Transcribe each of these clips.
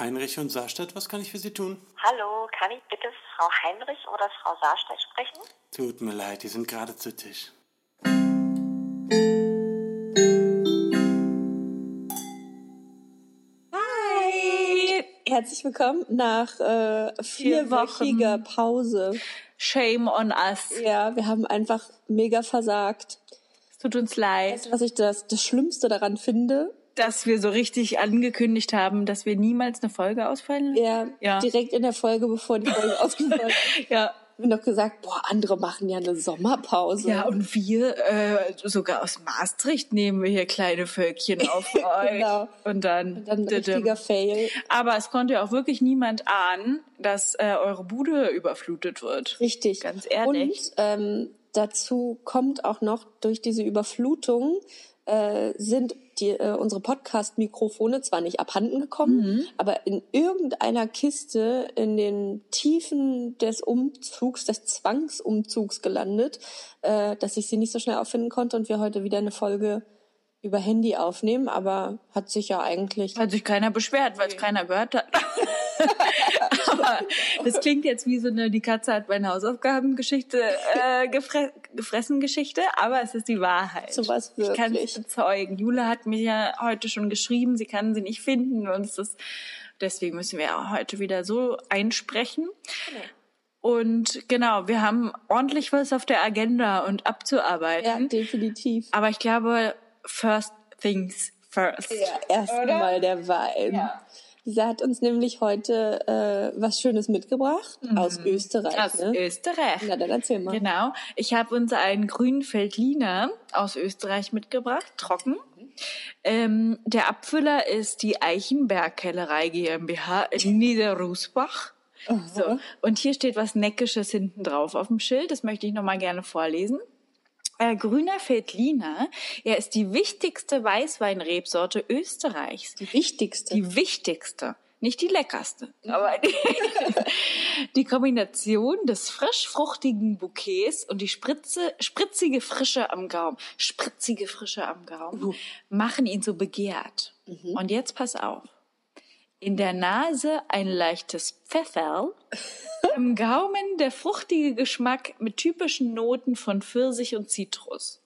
Heinrich und Saarstadt, was kann ich für Sie tun? Hallo, kann ich bitte Frau Heinrich oder Frau Saarstedt sprechen? Tut mir leid, die sind gerade zu Tisch. Hi! Herzlich willkommen nach äh, Vier vierwöchiger Wochen. Pause. Shame on us. Ja, wir haben einfach mega versagt. Es tut uns leid, Weißt du, was ich das, das Schlimmste daran finde? Dass wir so richtig angekündigt haben, dass wir niemals eine Folge ausfallen lassen. Ja, Ja. direkt in der Folge, bevor die Folge ausgefallen ist, Ja. haben wir noch gesagt, boah, andere machen ja eine Sommerpause. Ja, und wir, äh, sogar aus Maastricht nehmen wir hier kleine Völkchen auf euch. Genau. Und dann, Dann ein richtiger Fail. Aber es konnte auch wirklich niemand ahnen, dass äh, eure Bude überflutet wird. Richtig. Ganz ehrlich. Und ähm, dazu kommt auch noch, durch diese Überflutung äh, sind die, äh, unsere Podcast-Mikrofone zwar nicht abhanden gekommen, Mhm. aber in irgendeiner Kiste in den Tiefen des Umzugs, des Zwangsumzugs gelandet, äh, dass ich sie nicht so schnell auffinden konnte und wir heute wieder eine Folge über Handy aufnehmen, aber hat sich ja eigentlich Hat sich keiner beschwert, weil es keiner gehört hat. Aber das klingt jetzt wie so eine Die Katze hat meine Hausaufgabengeschichte äh, gefre gefressen Geschichte, aber es ist die Wahrheit. So was Ich kann es wirklich. bezeugen. Jule hat mir ja heute schon geschrieben, sie kann sie nicht finden und es ist, deswegen müssen wir auch heute wieder so einsprechen. Und genau, wir haben ordentlich was auf der Agenda und ja abzuarbeiten. definitiv. Aber ich glaube, first things first. Ja, erstmal der Wein. Ja. Lisa hat uns nämlich heute äh, was Schönes mitgebracht aus Österreich. Mhm. Aus ne? Österreich. Na, dann erzähl mal. Genau. Ich habe uns einen grünen Feldliner aus Österreich mitgebracht, trocken. Ähm, der Abfüller ist die Eichenberg-Kellerei GmbH in Niederrusbach. So. Und hier steht was Neckisches hinten drauf auf dem Schild. Das möchte ich nochmal gerne vorlesen. Äh, grüner Feldliner, er ist die wichtigste Weißweinrebsorte Österreichs. Die wichtigste. Die wichtigste, nicht die leckerste, aber die, die Kombination des frisch-fruchtigen Bouquets und die spritze, spritzige Frische am Gaumen, spritzige Frische am Gaumen, machen ihn so begehrt. Und jetzt pass auf. In der Nase ein leichtes Pfefferl, am Gaumen der fruchtige Geschmack mit typischen Noten von Pfirsich und Zitrus.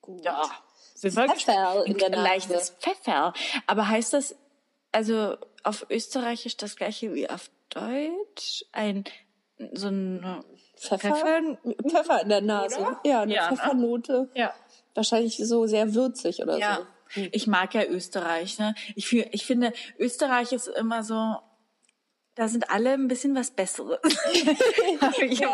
Gut. Ja, sind wir Pfefferl in der ein Nase. leichtes Pfefferl. Aber heißt das, also auf Österreichisch das gleiche wie auf Deutsch? Ein, so ein Pfeffer? Pfeffer? Pfeffer in der Nase. Oder? Ja, eine Ja, ne? Pfeffernote. Ja. Wahrscheinlich so sehr würzig oder Ja. so. Ich mag ja Österreich, ne? Ich, fühl, ich finde, Österreich ist immer so, da sind alle ein bisschen was Besseres.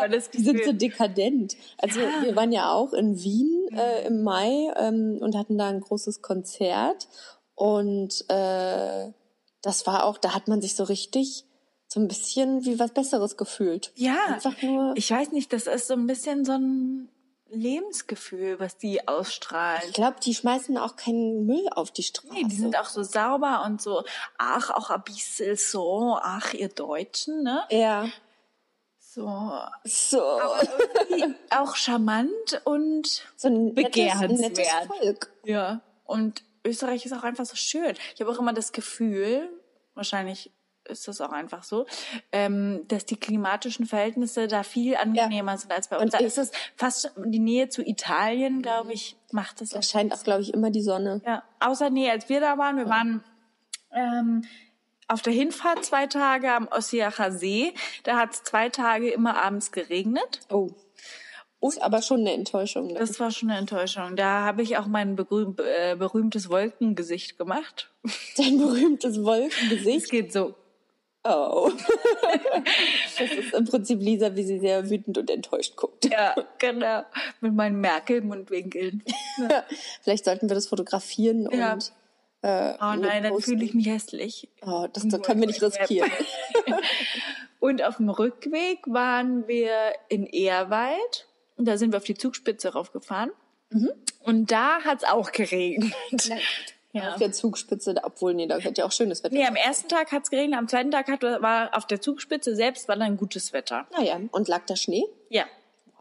Das Die sind so dekadent. Also Ja. wir waren ja auch in Wien äh, im Mai ähm, und hatten da ein großes Konzert. Und äh, das war auch, da hat man sich so richtig so ein bisschen wie was Besseres gefühlt. Ja, Einfach nur. ich weiß nicht, das ist so ein bisschen so ein Lebensgefühl, was die ausstrahlen. Ich glaube, die schmeißen auch keinen Müll auf die Straße. Nee, die sind auch so sauber und so, ach, auch ein bisschen so, ach, ihr Deutschen, ne? ja. So, So. irgendwie auch charmant und, so ein nettes, begehrenswert. nettes Volk. ja. Und Österreich ist auch einfach so schön. Ich habe auch immer das Gefühl, wahrscheinlich ist das auch einfach so, ähm, dass die klimatischen Verhältnisse da viel angenehmer sind als bei uns. Und Da ist es fast die Nähe zu Italien, glaube ich, macht das Da scheint auch, glaube ich, immer die Sonne. Ja, außer nee, als wir da waren, wir waren ähm, auf der Hinfahrt zwei Tage am Ossiacher See. Da hat es zwei Tage immer abends geregnet. Oh. Ist aber schon eine Enttäuschung. Ne? Das war schon eine Enttäuschung. Da habe ich auch mein berühm, äh, berühmtes Wolkengesicht gemacht. Dein berühmtes Es Wolkengesicht. geht so. Oh. das ist im Prinzip Lisa, wie sie sehr wütend und enttäuscht guckt. Ja, genau. Mit meinen Merkel-Mundwinkeln. Vielleicht sollten wir das fotografieren Ja. und äh, Oh nein, dann fühle ich mich hässlich. Oh, das, das können wir nicht riskieren. Und auf dem Rückweg waren wir in Ehrwald. Und da sind wir auf die Zugspitze raufgefahren. Und da hat's auch geregnet. Ja. Auf der Zugspitze, obwohl, nee, da hätte ja auch schönes Wetter. Nee, am ersten Tag hat's geregnet, am zweiten Tag hat, war auf der Zugspitze selbst war dann gutes Wetter. Naja, und lag da Schnee? Ja.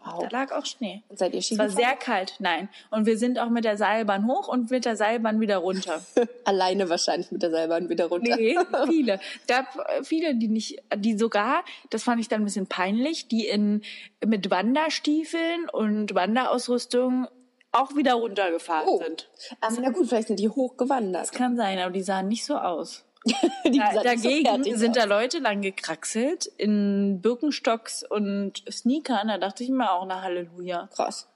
Wow. Da lag auch Schnee. Und seid ihr Es war Ski sehr kalt, nein. Und wir sind auch mit der Seilbahn hoch und mit der Seilbahn wieder runter. Alleine wahrscheinlich mit der Seilbahn wieder runter. Nee, viele. Äh, viele, die nicht, die sogar, das fand ich dann ein bisschen peinlich, die in mit Wanderstiefeln und Wanderausrüstung auch wieder runtergefahren Oh. sind. Aber na gut, vielleicht sind die hochgewandert. Das kann sein, aber die sahen nicht so aus. Die Da, so dagegen fertig sind da aus. Leute lang gekraxelt in Birkenstocks und Sneakern. Da dachte ich mir auch, na Halleluja. Krass.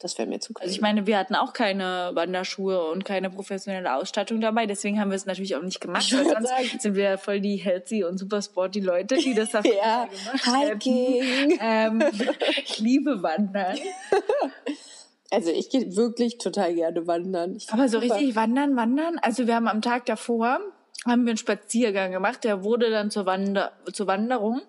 Das wäre mir zu Also ich meine, wir hatten auch keine Wanderschuhe und keine professionelle Ausstattung dabei, deswegen haben wir es natürlich auch nicht gemacht. Weil sonst sagen. sind wir ja voll die healthy und super sporty Leute, die das jeden Ja, gemacht. Hiking. Ähm, ich liebe Wandern. Also ich gehe wirklich total gerne wandern. Ich Aber so super. richtig wandern, wandern. Also wir haben am Tag davor haben wir einen Spaziergang gemacht, der wurde dann zur, Wander zur Wanderung,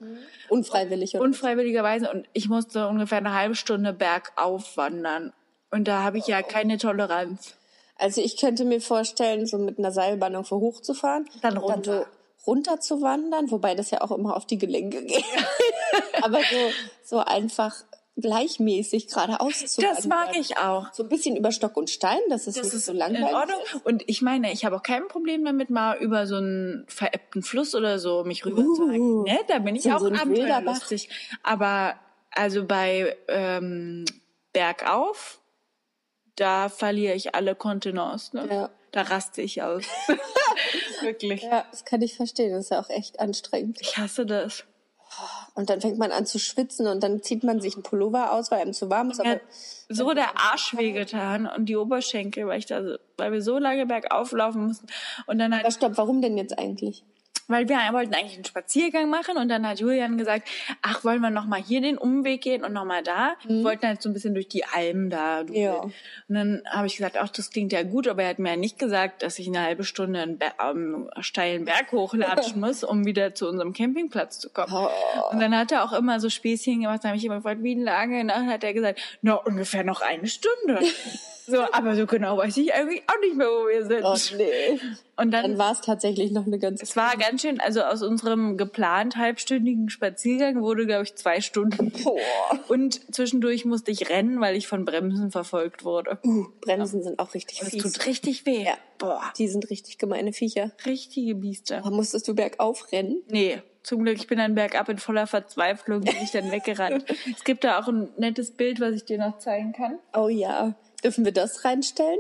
unfreiwillig. oder? unfreiwilligerweise. Und ich musste ungefähr eine halbe Stunde bergauf wandern. Und da habe ich ja keine Toleranz. Also ich könnte mir vorstellen, so mit einer Seilbahn irgendwo hochzufahren, Dann runter. dann so runter zu wandern, wobei das ja auch immer auf die Gelenke geht. Aber so, so einfach gleichmäßig geradeaus zu Das mag ich auch. So ein bisschen über Stock und Stein, dass es Das nicht ist so in langweilig Ordnung. ist. Und ich meine, ich habe auch kein Problem damit, mal über so einen veräppten Fluss oder so mich rüber zu Uh, halten. Ne? Da bin ich so- auch so abenteuerlustig. Aber also bei ähm, Bergauf, da verliere ich alle Kontenance. Ne? Ja. Da raste ich aus. Wirklich. Ja, das kann ich verstehen. Das ist ja auch echt anstrengend. Ich hasse das. Und dann fängt man an zu schwitzen und dann zieht man sich einen Pullover aus, weil einem zu warm ist. Aber so der Arsch wehgetan und die Oberschenkel, weil ich da, so- weil wir so lange bergauf laufen mussten. Und dann aber halt, stopp, warum denn jetzt eigentlich? Weil wir wollten eigentlich einen Spaziergang machen und dann hat Julian gesagt, ach, wollen wir noch mal hier den Umweg gehen und noch mal da? Wir wollten halt so ein bisschen durch die Almen da. Mhm. Ja. Und dann habe ich gesagt, ach, das klingt ja gut, aber er hat mir ja nicht gesagt, dass ich eine halbe Stunde einen Ber ähm, steilen Berg hochlatschen muss, um wieder zu unserem Campingplatz zu kommen. Oh. Und dann hat er auch immer so Späßchen gemacht, da habe ich immer gefragt, wie lange? Und dann hat er gesagt, na, ungefähr noch eine Stunde. so, aber so genau weiß ich eigentlich auch nicht mehr, wo wir sind. Oh, nee. Und dann, Dann war es tatsächlich noch eine ganze es war ganz schön, also aus unserem geplant halbstündigen Spaziergang wurde, glaube ich, zwei Stunden. Boah. Und zwischendurch musste ich rennen, weil ich von Bremsen verfolgt wurde. Bremsen sind auch richtig Das fies. tut richtig weh. Ja. Boah, Die sind richtig gemeine Viecher. richtige Biester. Aber musstest du bergauf rennen? Nee, zum Glück, ich bin dann bergab in voller Verzweiflung, bin ich dann weggerannt. es gibt da auch ein nettes Bild, was ich dir noch zeigen kann. Oh ja. Dürfen wir das reinstellen?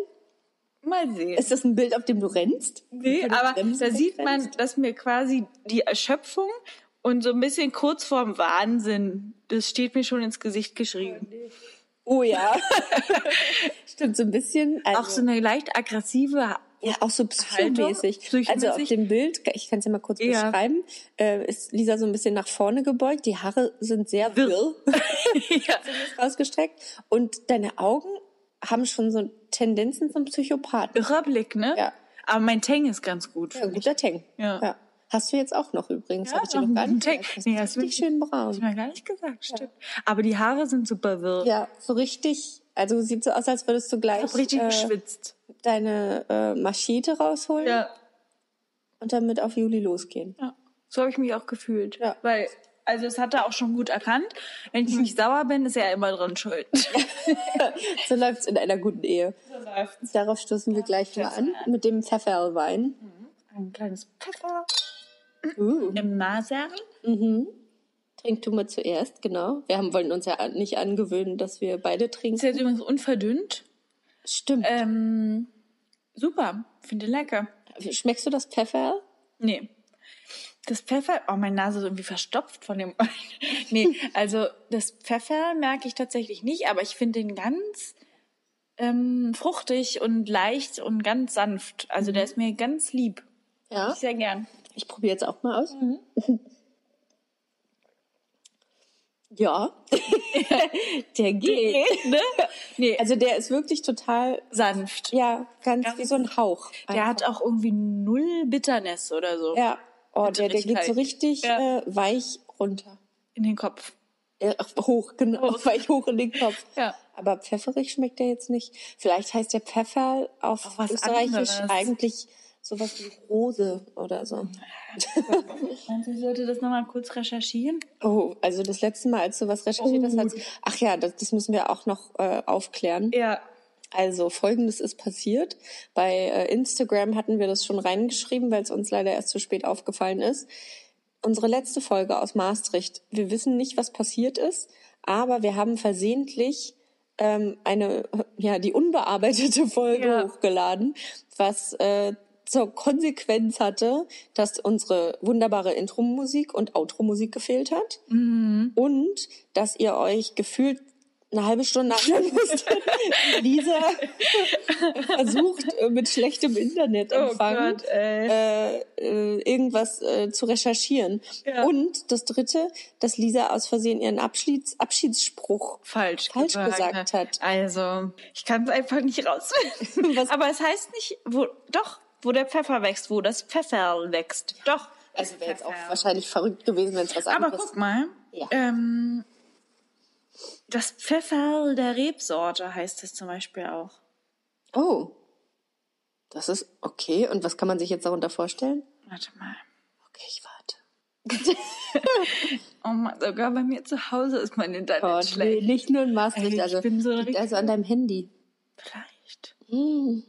Mal sehen. Ist das ein Bild, auf dem du rennst? Nee, du aber da sieht man, dass mir quasi die Erschöpfung und so ein bisschen kurz vorm Wahnsinn, das steht mir schon ins Gesicht geschrieben. Oh ja. Stimmt, so ein bisschen. Also, Auch so eine leicht aggressive ja, auch so psychomäßig. Psychomäßig. Also auf dem Bild, ich kann es ja mal kurz Ja. beschreiben, äh, ist Lisa so ein bisschen nach vorne gebeugt. Die Haare sind sehr wirr ja. ausgestreckt. Und deine Augen haben schon so Tendenzen zum Psychopathen. Irrer Blick, ne? Ja. Aber mein Tang ist ganz gut. Ja, guter Tang. Ja. Hast du jetzt auch noch übrigens? Ja, Hab ich noch noch gar nicht Tang. Das Nee, du richtig schön Hab braun. ich mir gar nicht gesagt, stimmt. Aber die Haare sind super wirr. Ja, so richtig. Also sieht so aus, als würdest du gleich Ich hab richtig äh, geschwitzt. deine äh, Machete rausholen Ja. und damit auf Juli losgehen. ja. So habe ich mich auch gefühlt. Ja. Weil, also es hat er auch schon gut erkannt. Wenn ich nicht sauer bin, ist er immer dran schuld. So läuft's in einer guten Ehe. so läuft's. Darauf stoßen wir gleich mal an mit dem Pfefferwein. Ein kleines Pfeffer Uh. im Maserl. Trink du mal zuerst, genau. Wir haben, wollen uns ja nicht angewöhnen, dass wir beide Ist trinken. jetzt übrigens unverdünnt. Stimmt. Ähm, super. Finde lecker. Schmeckst du das Pfeffer? Nee. Das Pfeffer, oh, meine Nase ist irgendwie verstopft von dem. nee, also das Pfeffer merke ich tatsächlich nicht, aber ich finde den ganz ähm, fruchtig und leicht und ganz sanft. Also der ist mir ganz lieb. Ja. Ich sehr gern. Ich probiere jetzt auch mal aus. Mhm. ja. der geht. ne? Nee, Also der ist wirklich total, sanft. ja, ganz, wie so ein Hauch. Der hat auch irgendwie null Bitterness oder so Ja. Oh, der, der geht so richtig Ja. äh, weich runter. in den Kopf. Ja, hoch, genau. Weich hoch in den Kopf. Ja. Aber pfefferig schmeckt der jetzt nicht. Vielleicht heißt der Pfeffer auf Österreichisch anderes. eigentlich Sowas wie Rose oder so. Meinst du, ich sollte das nochmal kurz recherchieren? Oh, also das letzte Mal, als du was recherchiert hast, hat ach ja, das, das müssen wir auch noch äh, aufklären. Ja. Also folgendes ist passiert. Bei äh, Instagram hatten wir das schon reingeschrieben, weil es uns leider erst zu spät aufgefallen ist. Unsere letzte Folge aus Maastricht. Wir wissen nicht, was passiert ist, aber wir haben versehentlich ähm, eine, ja, die unbearbeitete Folge Ja. hochgeladen, was äh, zur Konsequenz hatte, dass unsere wunderbare Intro-Musik und Outro-Musik gefehlt hat und dass ihr euch gefühlt eine halbe Stunde anhören musstet. Lisa versucht äh, mit schlechtem Internetempfang Oh äh, äh, irgendwas äh, zu recherchieren. Ja. Und das Dritte, dass Lisa aus Versehen ihren Abschieds Abschiedsspruch falsch, falsch gesagt hat. Also, ich kann es einfach nicht rausfinden. Aber es heißt nicht, wo, doch, wo der Pfeffer wächst, wo das Pfefferl wächst. Doch. Also wäre jetzt auch wahrscheinlich verrückt gewesen, wenn es was Aber anderes guck mal, Ja. ähm, das Pfefferl der Rebsorte heißt es zum Beispiel auch. Oh. Das ist okay. Und was kann man sich jetzt darunter vorstellen? Warte mal. Okay, ich warte. Oh Mann, sogar bei mir zu Hause ist mein Internet nee, schlecht. nicht nur in Maastricht. Ey, also, bin so also an deinem Handy. Vielleicht. Hm.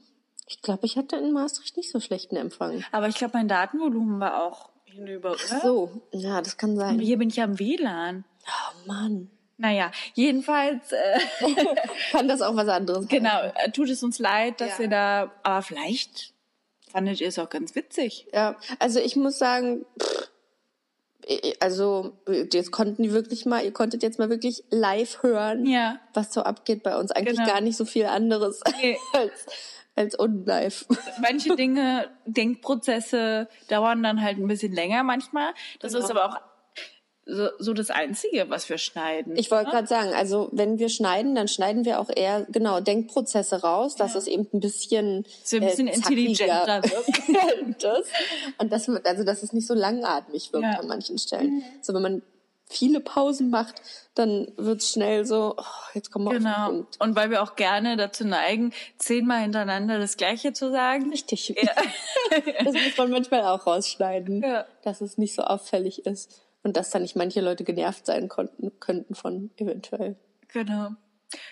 Ich glaube, ich hatte in Maastricht nicht so schlechten Empfang. Aber ich glaube, mein Datenvolumen war auch hinüber, oder? So, ja, das kann sein. Hier bin ich am WLAN. Oh Mann. Naja, jedenfalls, äh, Kann das auch was anderes genau, äh, tut es uns leid, dass Ja. ihr da, aber vielleicht fandet ihr es auch ganz witzig. Ja, also ich muss sagen, pff, also jetzt konnten die wirklich mal, ihr konntet jetzt mal wirklich live hören, Ja. was so abgeht bei uns. Eigentlich Genau. gar nicht so viel anderes Nee. als, als unlive. Manche Dinge, Denkprozesse dauern dann halt ein bisschen länger manchmal. Das ist aber auch so, so das Einzige, was wir schneiden. Ich wollte gerade sagen, also wenn wir schneiden, dann schneiden wir auch eher genau Denkprozesse raus, dass es eben ein bisschen So ein bisschen äh, intelligenter wird. das. Und das also dass es nicht so langatmig wirkt Ja. an manchen Stellen. So wenn man viele Pausen macht, dann wird es schnell so, oh, jetzt kommen wir auf den Genau. Punkt. Und weil wir auch gerne dazu neigen, zehnmal hintereinander das Gleiche zu sagen. Richtig. das muss man manchmal auch rausschneiden, Ja. dass es nicht so auffällig ist. Und dass da nicht manche Leute genervt sein konnten, könnten von eventuell. Genau.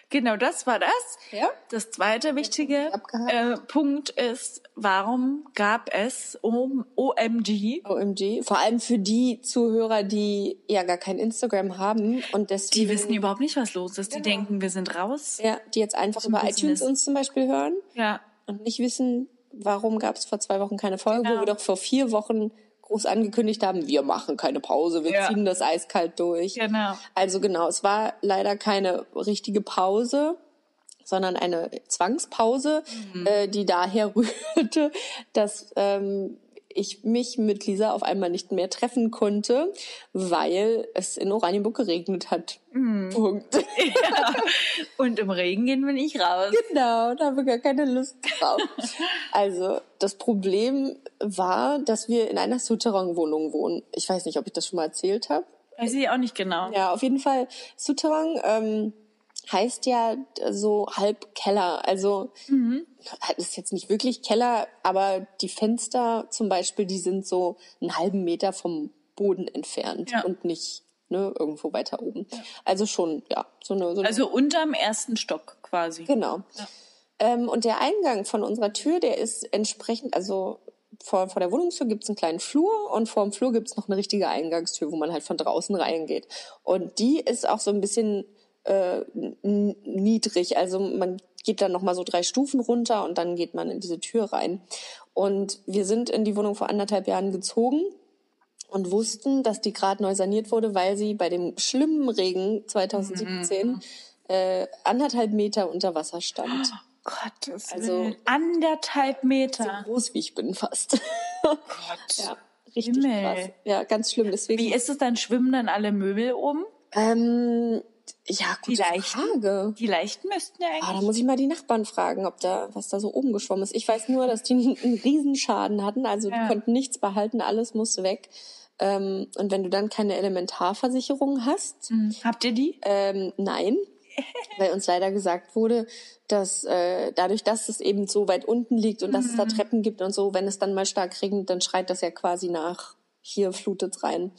Genau, das war das. Ja. Das zweite wichtige äh, Punkt ist, warum gab es OMG? OMG. Vor allem für die Zuhörer, die ja gar kein Instagram haben und deswegen. Die wissen überhaupt nicht, was los ist. Die denken, wir sind raus. ja, die jetzt einfach über Business. iTunes uns zum Beispiel hören Ja. und nicht wissen, warum gab es vor zwei Wochen keine Folge, Genau. wo wir doch vor vier Wochen groß angekündigt haben, wir machen keine Pause, wir Ja. ziehen das eiskalt durch. Genau. Also genau, es war leider keine richtige Pause, sondern eine Zwangspause, Mhm. äh, die daher rührte, dass ähm, ich mich mit Lisa auf einmal nicht mehr treffen konnte, weil es in Oranienburg geregnet hat. Mhm. Punkt. Und im Regen gehen wir nicht raus. genau, da haben wir gar keine Lust drauf. also das Problem war, dass wir in einer Souterrain-Wohnung wohnen. Ich weiß nicht, ob ich das schon mal erzählt habe. Weiß ich auch nicht genau. Ja, auf jeden Fall. Souterrain ähm, heißt ja so halb Keller. Also das ist jetzt nicht wirklich Keller, aber die Fenster zum Beispiel, die sind so einen halben Meter vom Boden entfernt Ja. und nicht ne, irgendwo weiter oben. Also schon, ja, so eine, so eine Also unterm ersten Stock quasi. Genau. Ähm, und der Eingang von unserer Tür, der ist entsprechend, also vor, vor der Wohnungstür gibt's einen kleinen Flur und vor dem Flur gibt's noch eine richtige Eingangstür, wo man halt von draußen reingeht. Und die ist auch so ein bisschen äh, niedrig. Also man geht dann nochmal so drei Stufen runter und dann geht man in diese Tür rein. Und wir sind in die Wohnung vor anderthalb Jahren gezogen und wussten, dass die gerade neu saniert wurde, weil sie bei dem schlimmen Regen 2017 äh, anderthalb Meter unter Wasser stand. Gottes Also- Willen. Anderthalb Meter. Groß wie ich bin fast. Gott. ja, richtig Himmel. krass. Ja, ganz schlimm. Deswegen. Wie ist es dann? Schwimmen dann alle Möbel um? Ähm, ja, gute Die leichten? Frage. Die leichten müssten ja Ah, da eigentlich. muss ich mal die Nachbarn fragen, ob da was da so oben geschwommen ist. Ich weiß nur, dass die einen, Riesenschaden hatten, also Ja. die konnten nichts behalten, alles muss weg. Ähm, und wenn du dann keine Elementarversicherung hast, Hm. Habt ihr die? ähm, nein, weil uns leider gesagt wurde, dass äh, dadurch, dass es eben so weit unten liegt und dass es da Treppen gibt und so, wenn es dann mal stark regnet, dann schreit das ja quasi nach hier flutet's rein.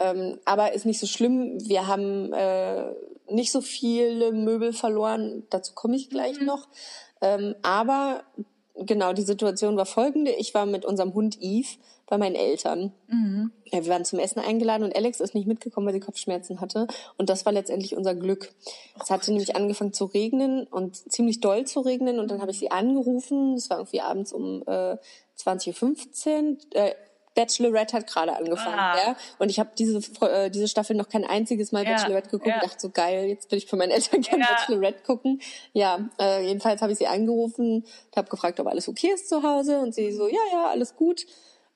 Ähm, aber ist nicht so schlimm. Wir haben äh, nicht so viele Möbel verloren. Dazu komme ich gleich noch. Ähm, aber genau, die Situation war folgende. Ich war mit unserem Hund Eve bei meinen Eltern. Ja, wir waren zum Essen eingeladen und Alex ist nicht mitgekommen, weil sie Kopfschmerzen hatte. Und das war letztendlich unser Glück. Es hatte nämlich angefangen zu regnen und ziemlich doll zu regnen. Und dann habe ich sie angerufen. Es war irgendwie abends um äh, 20.15 Uhr. Äh, Bachelorette hat gerade angefangen, Ah. ja. Und ich habe diese äh, diese Staffel noch kein einziges Mal Ja, Bachelorette geguckt. ja. dachte so geil, jetzt will ich für meine Eltern gerne Ja. Bachelorette gucken. Ja, äh, jedenfalls habe ich sie angerufen und habe gefragt, ob alles okay ist zu Hause. Und sie so, ja, ja, alles gut.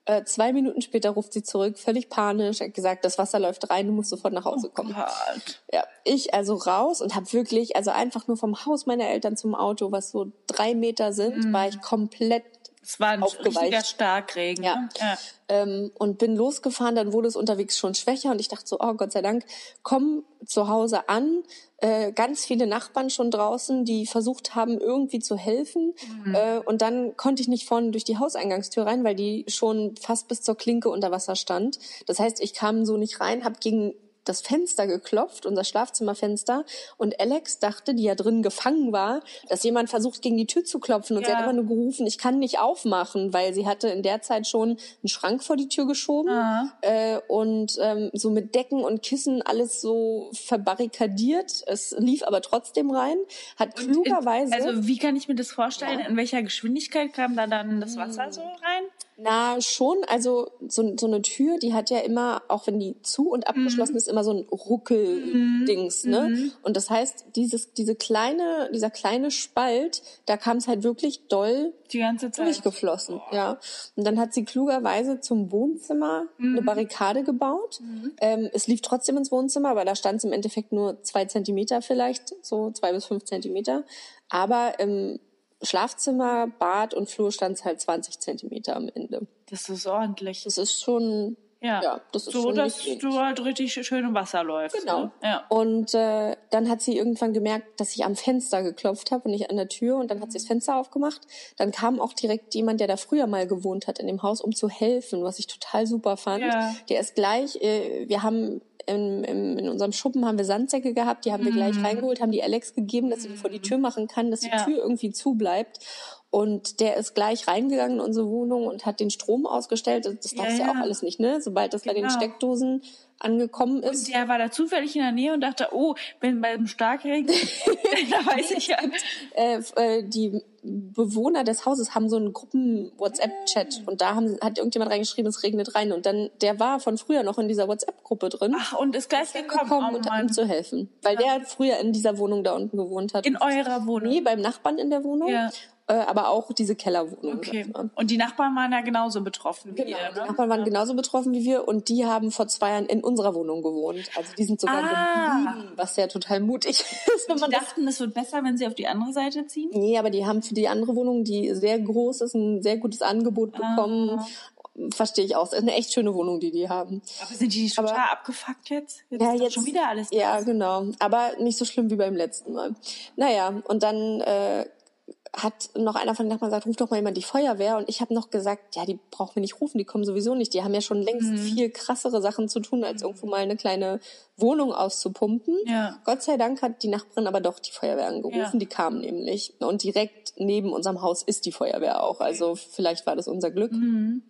Äh, zwei Minuten später ruft sie zurück, völlig panisch, hat gesagt, das Wasser läuft rein, du musst sofort nach Hause kommen. Gott. Ja, ich also raus und habe wirklich, also einfach nur vom Haus meiner Eltern zum Auto, was so drei Meter sind, war ich komplett Es war ein Aufgeweicht. richtiger Starkregen. Ja. ne? ja. ähm, und bin losgefahren. Dann wurde es unterwegs schon schwächer und ich dachte so, oh Gott sei Dank, komm zu Hause an. Äh, ganz viele Nachbarn schon draußen, die versucht haben, irgendwie zu helfen. Äh, und dann konnte ich nicht vorne durch die Hauseingangstür rein, weil die schon fast bis zur Klinke unter Wasser stand. Das heißt, ich kam so nicht rein, habe gegen das Fenster geklopft, unser Schlafzimmerfenster. Und Alex dachte, die ja drin gefangen war, dass jemand versucht, gegen die Tür zu klopfen. Und sie Ja. hat immer nur gerufen, ich kann nicht aufmachen, weil sie hatte in der Zeit schon einen Schrank vor die Tür geschoben Ah. äh, und ähm, so mit Decken und Kissen alles so verbarrikadiert. Es lief aber trotzdem rein. Hat klugerweise... Also wie kann ich mir das vorstellen? Ja. In welcher Geschwindigkeit kam da dann das Wasser Hm. so rein? Na, schon. Also so, so eine Tür, die hat ja immer, auch wenn die zu und abgeschlossen ist, immer so ein Ruckel-Dings, ne? Und das heißt, dieses, diese kleine, dieser kleine Spalt, da kam es halt wirklich doll Die ganze Zeit. durchgeflossen, ja. Und dann hat sie klugerweise zum Wohnzimmer eine Barrikade gebaut. Ähm, es lief trotzdem ins Wohnzimmer, aber da stand es im Endeffekt nur zwei Zentimeter vielleicht, so zwei bis fünf Zentimeter. Aber im Schlafzimmer, Bad und Flur stand es halt 20 Zentimeter am Ende. Das ist ordentlich. Das ist schon, Ja, ja, das ist so, schon dass du halt richtig schön im Wasser läufst. Genau. Ne? Ja. Und äh, dann hat sie irgendwann gemerkt, dass ich am Fenster geklopft habe und nicht an der Tür. Und dann hat sie das Fenster aufgemacht. Dann kam auch direkt jemand, der da früher mal gewohnt hat in dem Haus, um zu helfen, was ich total super fand. Ja. Der ist gleich, äh, wir haben in, im, in unserem Schuppen haben wir Sandsäcke gehabt, die haben wir gleich reingeholt, haben die Alex gegeben, dass sie die vor die Tür machen kann, dass die Mhm. Ja. Tür irgendwie zu bleibt. Und der ist gleich reingegangen in unsere Wohnung und hat den Strom ausgestellt. Das, Ja, darfst du ja ja. auch alles nicht, ne? Sobald das bei den Genau. Steckdosen angekommen ist. Und der war da zufällig in der Nähe und dachte, oh, wenn beim Starkregen, da weiß ich ja. äh, äh, die Bewohner des Hauses haben so einen Gruppen-WhatsApp-Chat und da haben, hat irgendjemand reingeschrieben, es regnet rein und dann, der war von früher noch in dieser WhatsApp-Gruppe drin. Ach, und ist gleich gekommen. gekommen Oh, und hat ihm zu helfen. Weil der früher in dieser Wohnung da unten gewohnt hat. In eurer Wohnung. Nee, beim Nachbarn in der Wohnung. Ja. Äh, aber auch diese Kellerwohnung. Okay. Und die Nachbarn waren ja genauso betroffen wie Genau, ihr. die Ne? Nachbarn waren genauso betroffen wie wir und die haben vor zwei Jahren in unserer Wohnung gewohnt. Also die sind sogar Ah. geblieben, was ja total mutig ist, wenn Die man das dachten, es wird besser, wenn sie auf die andere Seite ziehen. Nee, aber die haben für die andere Wohnung, die sehr groß ist, ein sehr gutes Angebot bekommen. Verstehe ich auch. Es ist eine echt schöne Wohnung, die die haben. Aber sind die total Aber- abgefuckt jetzt? Jetzt Ja, jetzt schon wieder alles. Ja, genau. Aber nicht so schlimm wie beim letzten Mal. Naja, und dann äh, hat noch einer von den Nachbarn gesagt, ruf doch mal jemand die Feuerwehr. Und ich habe noch gesagt, ja, die brauchen wir nicht rufen, die kommen sowieso nicht. Die haben ja schon längst Mhm. viel krassere Sachen zu tun, als irgendwo mal eine kleine Wohnung auszupumpen. Ja. Gott sei Dank hat die Nachbarin aber doch die Feuerwehr angerufen. Ja. Die kam nämlich. Und direkt neben unserem Haus ist die Feuerwehr auch. Also vielleicht war das unser Glück. Mhm.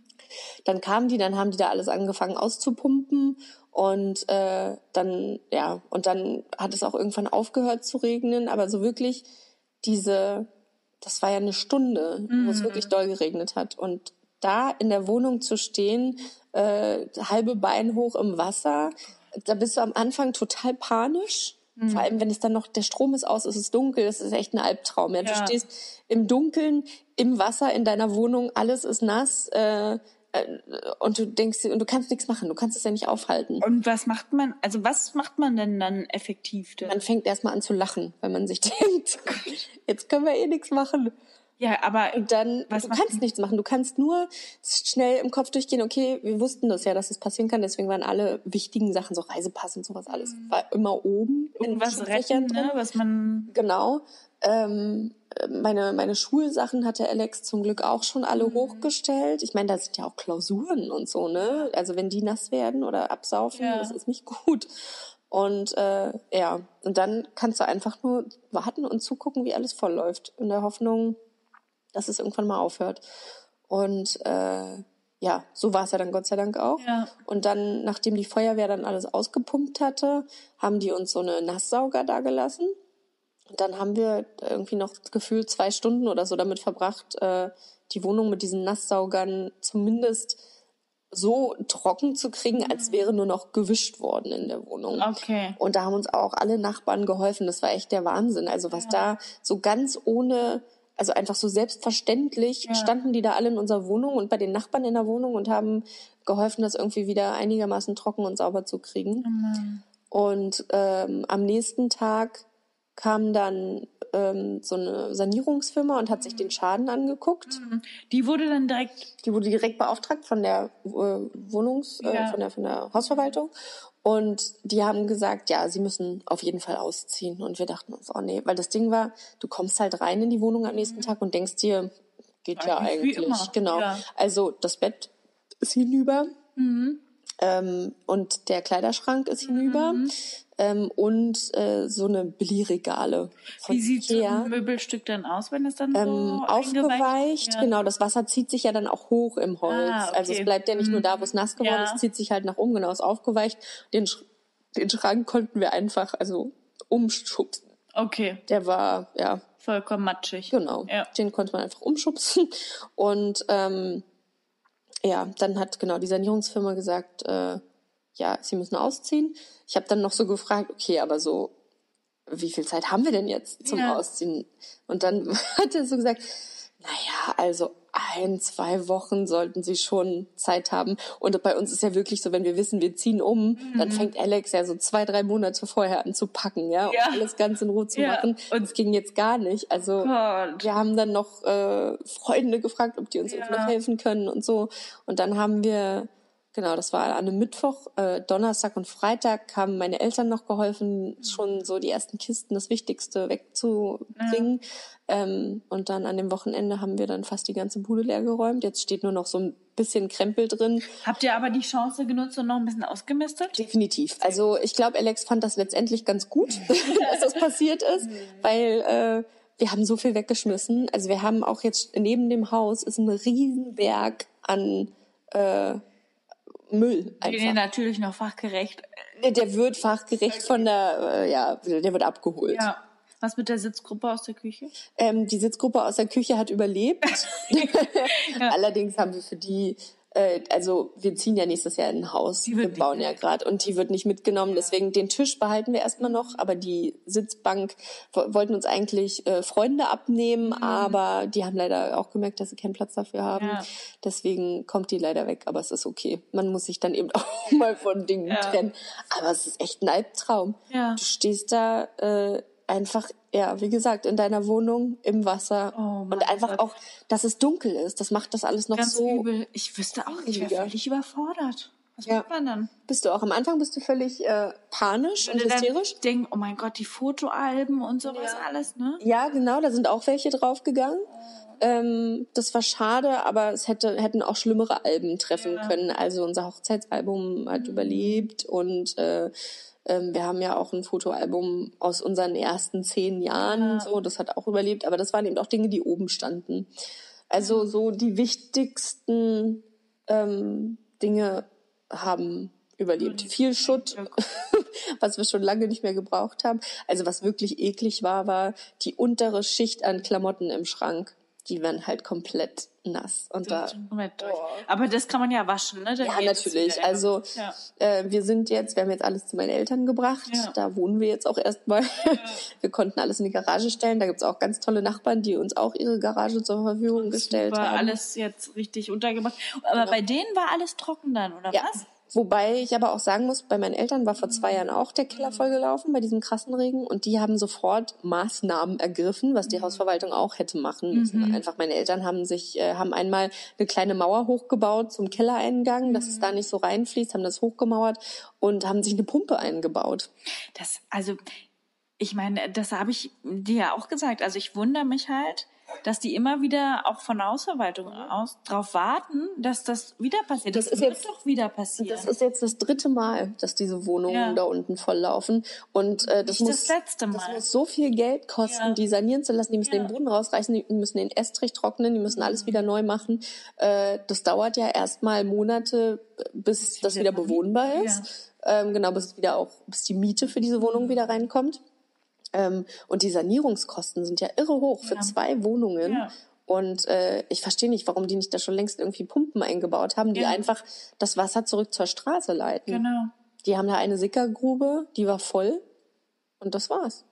Dann kamen die, dann haben die da alles angefangen auszupumpen und äh, dann ja und dann hat es auch irgendwann aufgehört zu regnen, aber so wirklich diese, das war ja eine Stunde, wo es wirklich doll geregnet hat und da in der Wohnung zu stehen, äh, halbe Bein hoch im Wasser, da bist du am Anfang total panisch. Vor allem, wenn es dann noch, der Strom ist aus, es ist dunkel, das ist echt ein Albtraum. Ja, Du stehst im Dunkeln, im Wasser, in deiner Wohnung, alles ist nass, äh, und du denkst, und du kannst nichts machen, du kannst es ja nicht aufhalten. Und was macht man, also was macht man denn dann effektiv denn? Man fängt erstmal an zu lachen, wenn man sich denkt, jetzt können wir eh nichts machen. Ja, aber Und dann, Was du kannst nichts machen. Du kannst nur schnell im Kopf durchgehen, okay, wir wussten das ja, dass es passieren kann, deswegen waren alle wichtigen Sachen, so Reisepass und sowas alles, war immer oben in irgendwas retten, ne? was man Genau. Ähm, meine, meine Schulsachen hatte Alex zum Glück auch schon alle Mhm. hochgestellt. Ich meine, da sind ja auch Klausuren und so, ne? Also wenn die nass werden oder absaufen, Ja. das ist nicht gut. Und äh, ja, und dann kannst du einfach nur warten und zugucken, wie alles voll läuft. In der Hoffnung, dass es irgendwann mal aufhört. Und äh, ja, so war es ja dann Gott sei Dank auch. Ja. Und dann, nachdem die Feuerwehr dann alles ausgepumpt hatte, haben die uns so eine Nasssauger da gelassen. Und dann haben wir irgendwie noch gefühlt zwei Stunden oder so damit verbracht, äh, die Wohnung mit diesen Nasssaugern zumindest so trocken zu kriegen, als wäre nur noch gewischt worden in der Wohnung. Okay. Und da haben uns auch alle Nachbarn geholfen. Das war echt der Wahnsinn. Also was da so ganz ohne, also einfach so selbstverständlich standen die da alle in unserer Wohnung und bei den Nachbarn in der Wohnung und haben geholfen, das irgendwie wieder einigermaßen trocken und sauber zu kriegen. Und ähm, am nächsten Tag kam dann ähm, so eine Sanierungsfirma und hat sich den Schaden angeguckt. Die wurde dann direkt Die wurde direkt beauftragt von der äh, Wohnungs, äh, Ja. von der von der Hausverwaltung und die haben gesagt, ja, sie müssen auf jeden Fall ausziehen und wir dachten uns, oh nee, weil das Ding war, du kommst halt rein in die Wohnung am nächsten Tag und denkst dir, geht ja Eigentlich wie eigentlich, genau. ja. Also das Bett ist hinüber Mhm. Ähm, und der Kleiderschrank ist hinüber ähm, und äh, so eine Billigregale Wie sieht so ein Möbelstück dann aus, wenn es dann ähm, so aufgeweicht. eingeweicht- Ja. Genau, das Wasser zieht sich ja dann auch hoch im Holz. Ah, okay. Also es bleibt ja nicht nur da, wo es nass geworden Ja. ist, es zieht sich halt nach oben, genau, ist aufgeweicht. Den, Sch den Schrank konnten wir einfach, also umschubsen. Okay, Der war, ja, vollkommen matschig. genau. Ja. Den konnte man einfach umschubsen. Und ähm, ja, dann hat genau die Sanierungsfirma gesagt, äh, ja, sie müssen ausziehen. Ich habe dann noch so gefragt, okay, aber so, wie viel Zeit haben wir denn jetzt zum Ja. Ausziehen? Und dann hat er so gesagt, naja, also ein, zwei Wochen sollten sie schon Zeit haben. Und bei uns ist ja wirklich so, wenn wir wissen, wir ziehen um, dann fängt Alex ja so zwei, drei Monate vorher an zu packen, ja, um Ja. alles ganz in Ruhe zu Ja. machen. Und es ging jetzt gar nicht. Also Gott. wir haben dann noch äh, Freunde gefragt, ob die uns irgendwie Ja. noch helfen können und so. Und dann haben wir, genau, das war an einem Mittwoch, äh, Donnerstag und Freitag haben meine Eltern noch geholfen, schon so die ersten Kisten, das Wichtigste wegzubringen. Ähm, und dann an dem Wochenende haben wir dann fast die ganze Bude leer geräumt. Jetzt steht nur noch so ein bisschen Krempel drin. Habt ihr aber die Chance genutzt und noch ein bisschen ausgemistet? Definitiv. Also ich glaube, Alex fand das letztendlich ganz gut, dass das passiert ist, weil äh, wir haben so viel weggeschmissen. Also wir haben auch jetzt neben dem Haus ist ein Riesenberg an äh, Müll Den einfach. natürlich noch fachgerecht. Der, der wird fachgerecht von der, äh, ja, der wird abgeholt. Ja. Was mit der Sitzgruppe aus der Küche? Ähm, die Sitzgruppe aus der Küche hat überlebt. Allerdings haben wir für die, äh, also wir ziehen ja nächstes Jahr in ein Haus. Die wir wird bauen nicht ja gerade und die wird nicht mitgenommen. Deswegen den Tisch behalten wir erstmal noch, aber die Sitzbank wo- wollten uns eigentlich äh, Freunde abnehmen, aber die haben leider auch gemerkt, dass sie keinen Platz dafür haben. Ja. Deswegen kommt die leider weg, aber es ist okay. Man muss sich dann eben auch mal von Dingen Ja. trennen. Aber es ist echt ein Albtraum. Ja. Du stehst da äh, einfach, ja, wie gesagt, in deiner Wohnung im Wasser Oh und einfach Gott. auch, dass es dunkel ist. Das macht das alles noch Ganz so. übel. Ich wüsste auch, ich wäre Ja. völlig überfordert. Was Ja. macht man dann? Bist du auch am Anfang bist du völlig äh, panisch und Würde dann hysterisch? denken, oh mein Gott, die Fotoalben und sowas alles, ne? Ja, genau, da sind auch welche draufgegangen. Ähm, das war schade, aber es hätte, hätten auch schlimmere Alben treffen können. Also unser Hochzeitsalbum hat überlebt und äh, ähm, wir haben ja auch ein Fotoalbum aus unseren ersten zehn Jahren, so, das hat auch überlebt, aber das waren eben auch Dinge, die oben standen. Also so die wichtigsten ähm, Dinge haben überlebt. Viel Schutt, was wir schon lange nicht mehr gebraucht haben. Also was wirklich eklig war, war die untere Schicht an Klamotten im Schrank. Die waren halt komplett nass. Und da. Aber das kann man ja waschen, ne? Dann ja, natürlich. Also Ja. äh, wir sind jetzt, wir haben jetzt alles zu meinen Eltern gebracht. Ja. Da wohnen wir jetzt auch erstmal. Wir konnten alles in die Garage stellen. Da gibt's auch ganz tolle Nachbarn, die uns auch ihre Garage zur Verfügung gestellt War haben. alles jetzt richtig untergebracht. Aber bei denen war alles trocken dann, oder Ja, was? Wobei ich aber auch sagen muss, bei meinen Eltern war vor zwei Jahren auch der Keller vollgelaufen bei diesem krassen Regen und die haben sofort Maßnahmen ergriffen, was die Hausverwaltung auch hätte machen müssen. Einfach meine Eltern haben sich, äh, haben einmal eine kleine Mauer hochgebaut zum Kellereingang, dass es da nicht so reinfließt, haben das hochgemauert und haben sich eine Pumpe eingebaut. Das, also, ich meine, das habe ich dir ja auch gesagt. Also ich wundere mich halt, dass die immer wieder auch von der Hausverwaltung aus darauf warten, dass das wieder passiert. Das, Das ist wird jetzt- doch wieder passieren. Das ist jetzt das dritte Mal, dass diese Wohnungen Ja. da unten volllaufen. Und äh, das, Nicht muss, das letzte das muss so viel Geld kosten, Ja. die sanieren zu lassen. Die müssen Ja. den Boden rausreißen, die müssen den Estrich trocknen, die müssen Mhm. alles wieder neu machen. Äh, das dauert ja erstmal Monate, bis das wieder bewohnbar ist. Ähm, genau, bis es wieder auch, bis die Miete für diese Wohnung wieder reinkommt. Ähm, und die Sanierungskosten sind ja irre hoch für Ja. zwei Wohnungen. Ja. Und äh, ich verstehe nicht, warum die nicht da schon längst irgendwie Pumpen eingebaut haben, die Ja. einfach das Wasser zurück zur Straße leiten. genau. Die haben da eine Sickergrube, die war voll und das war's.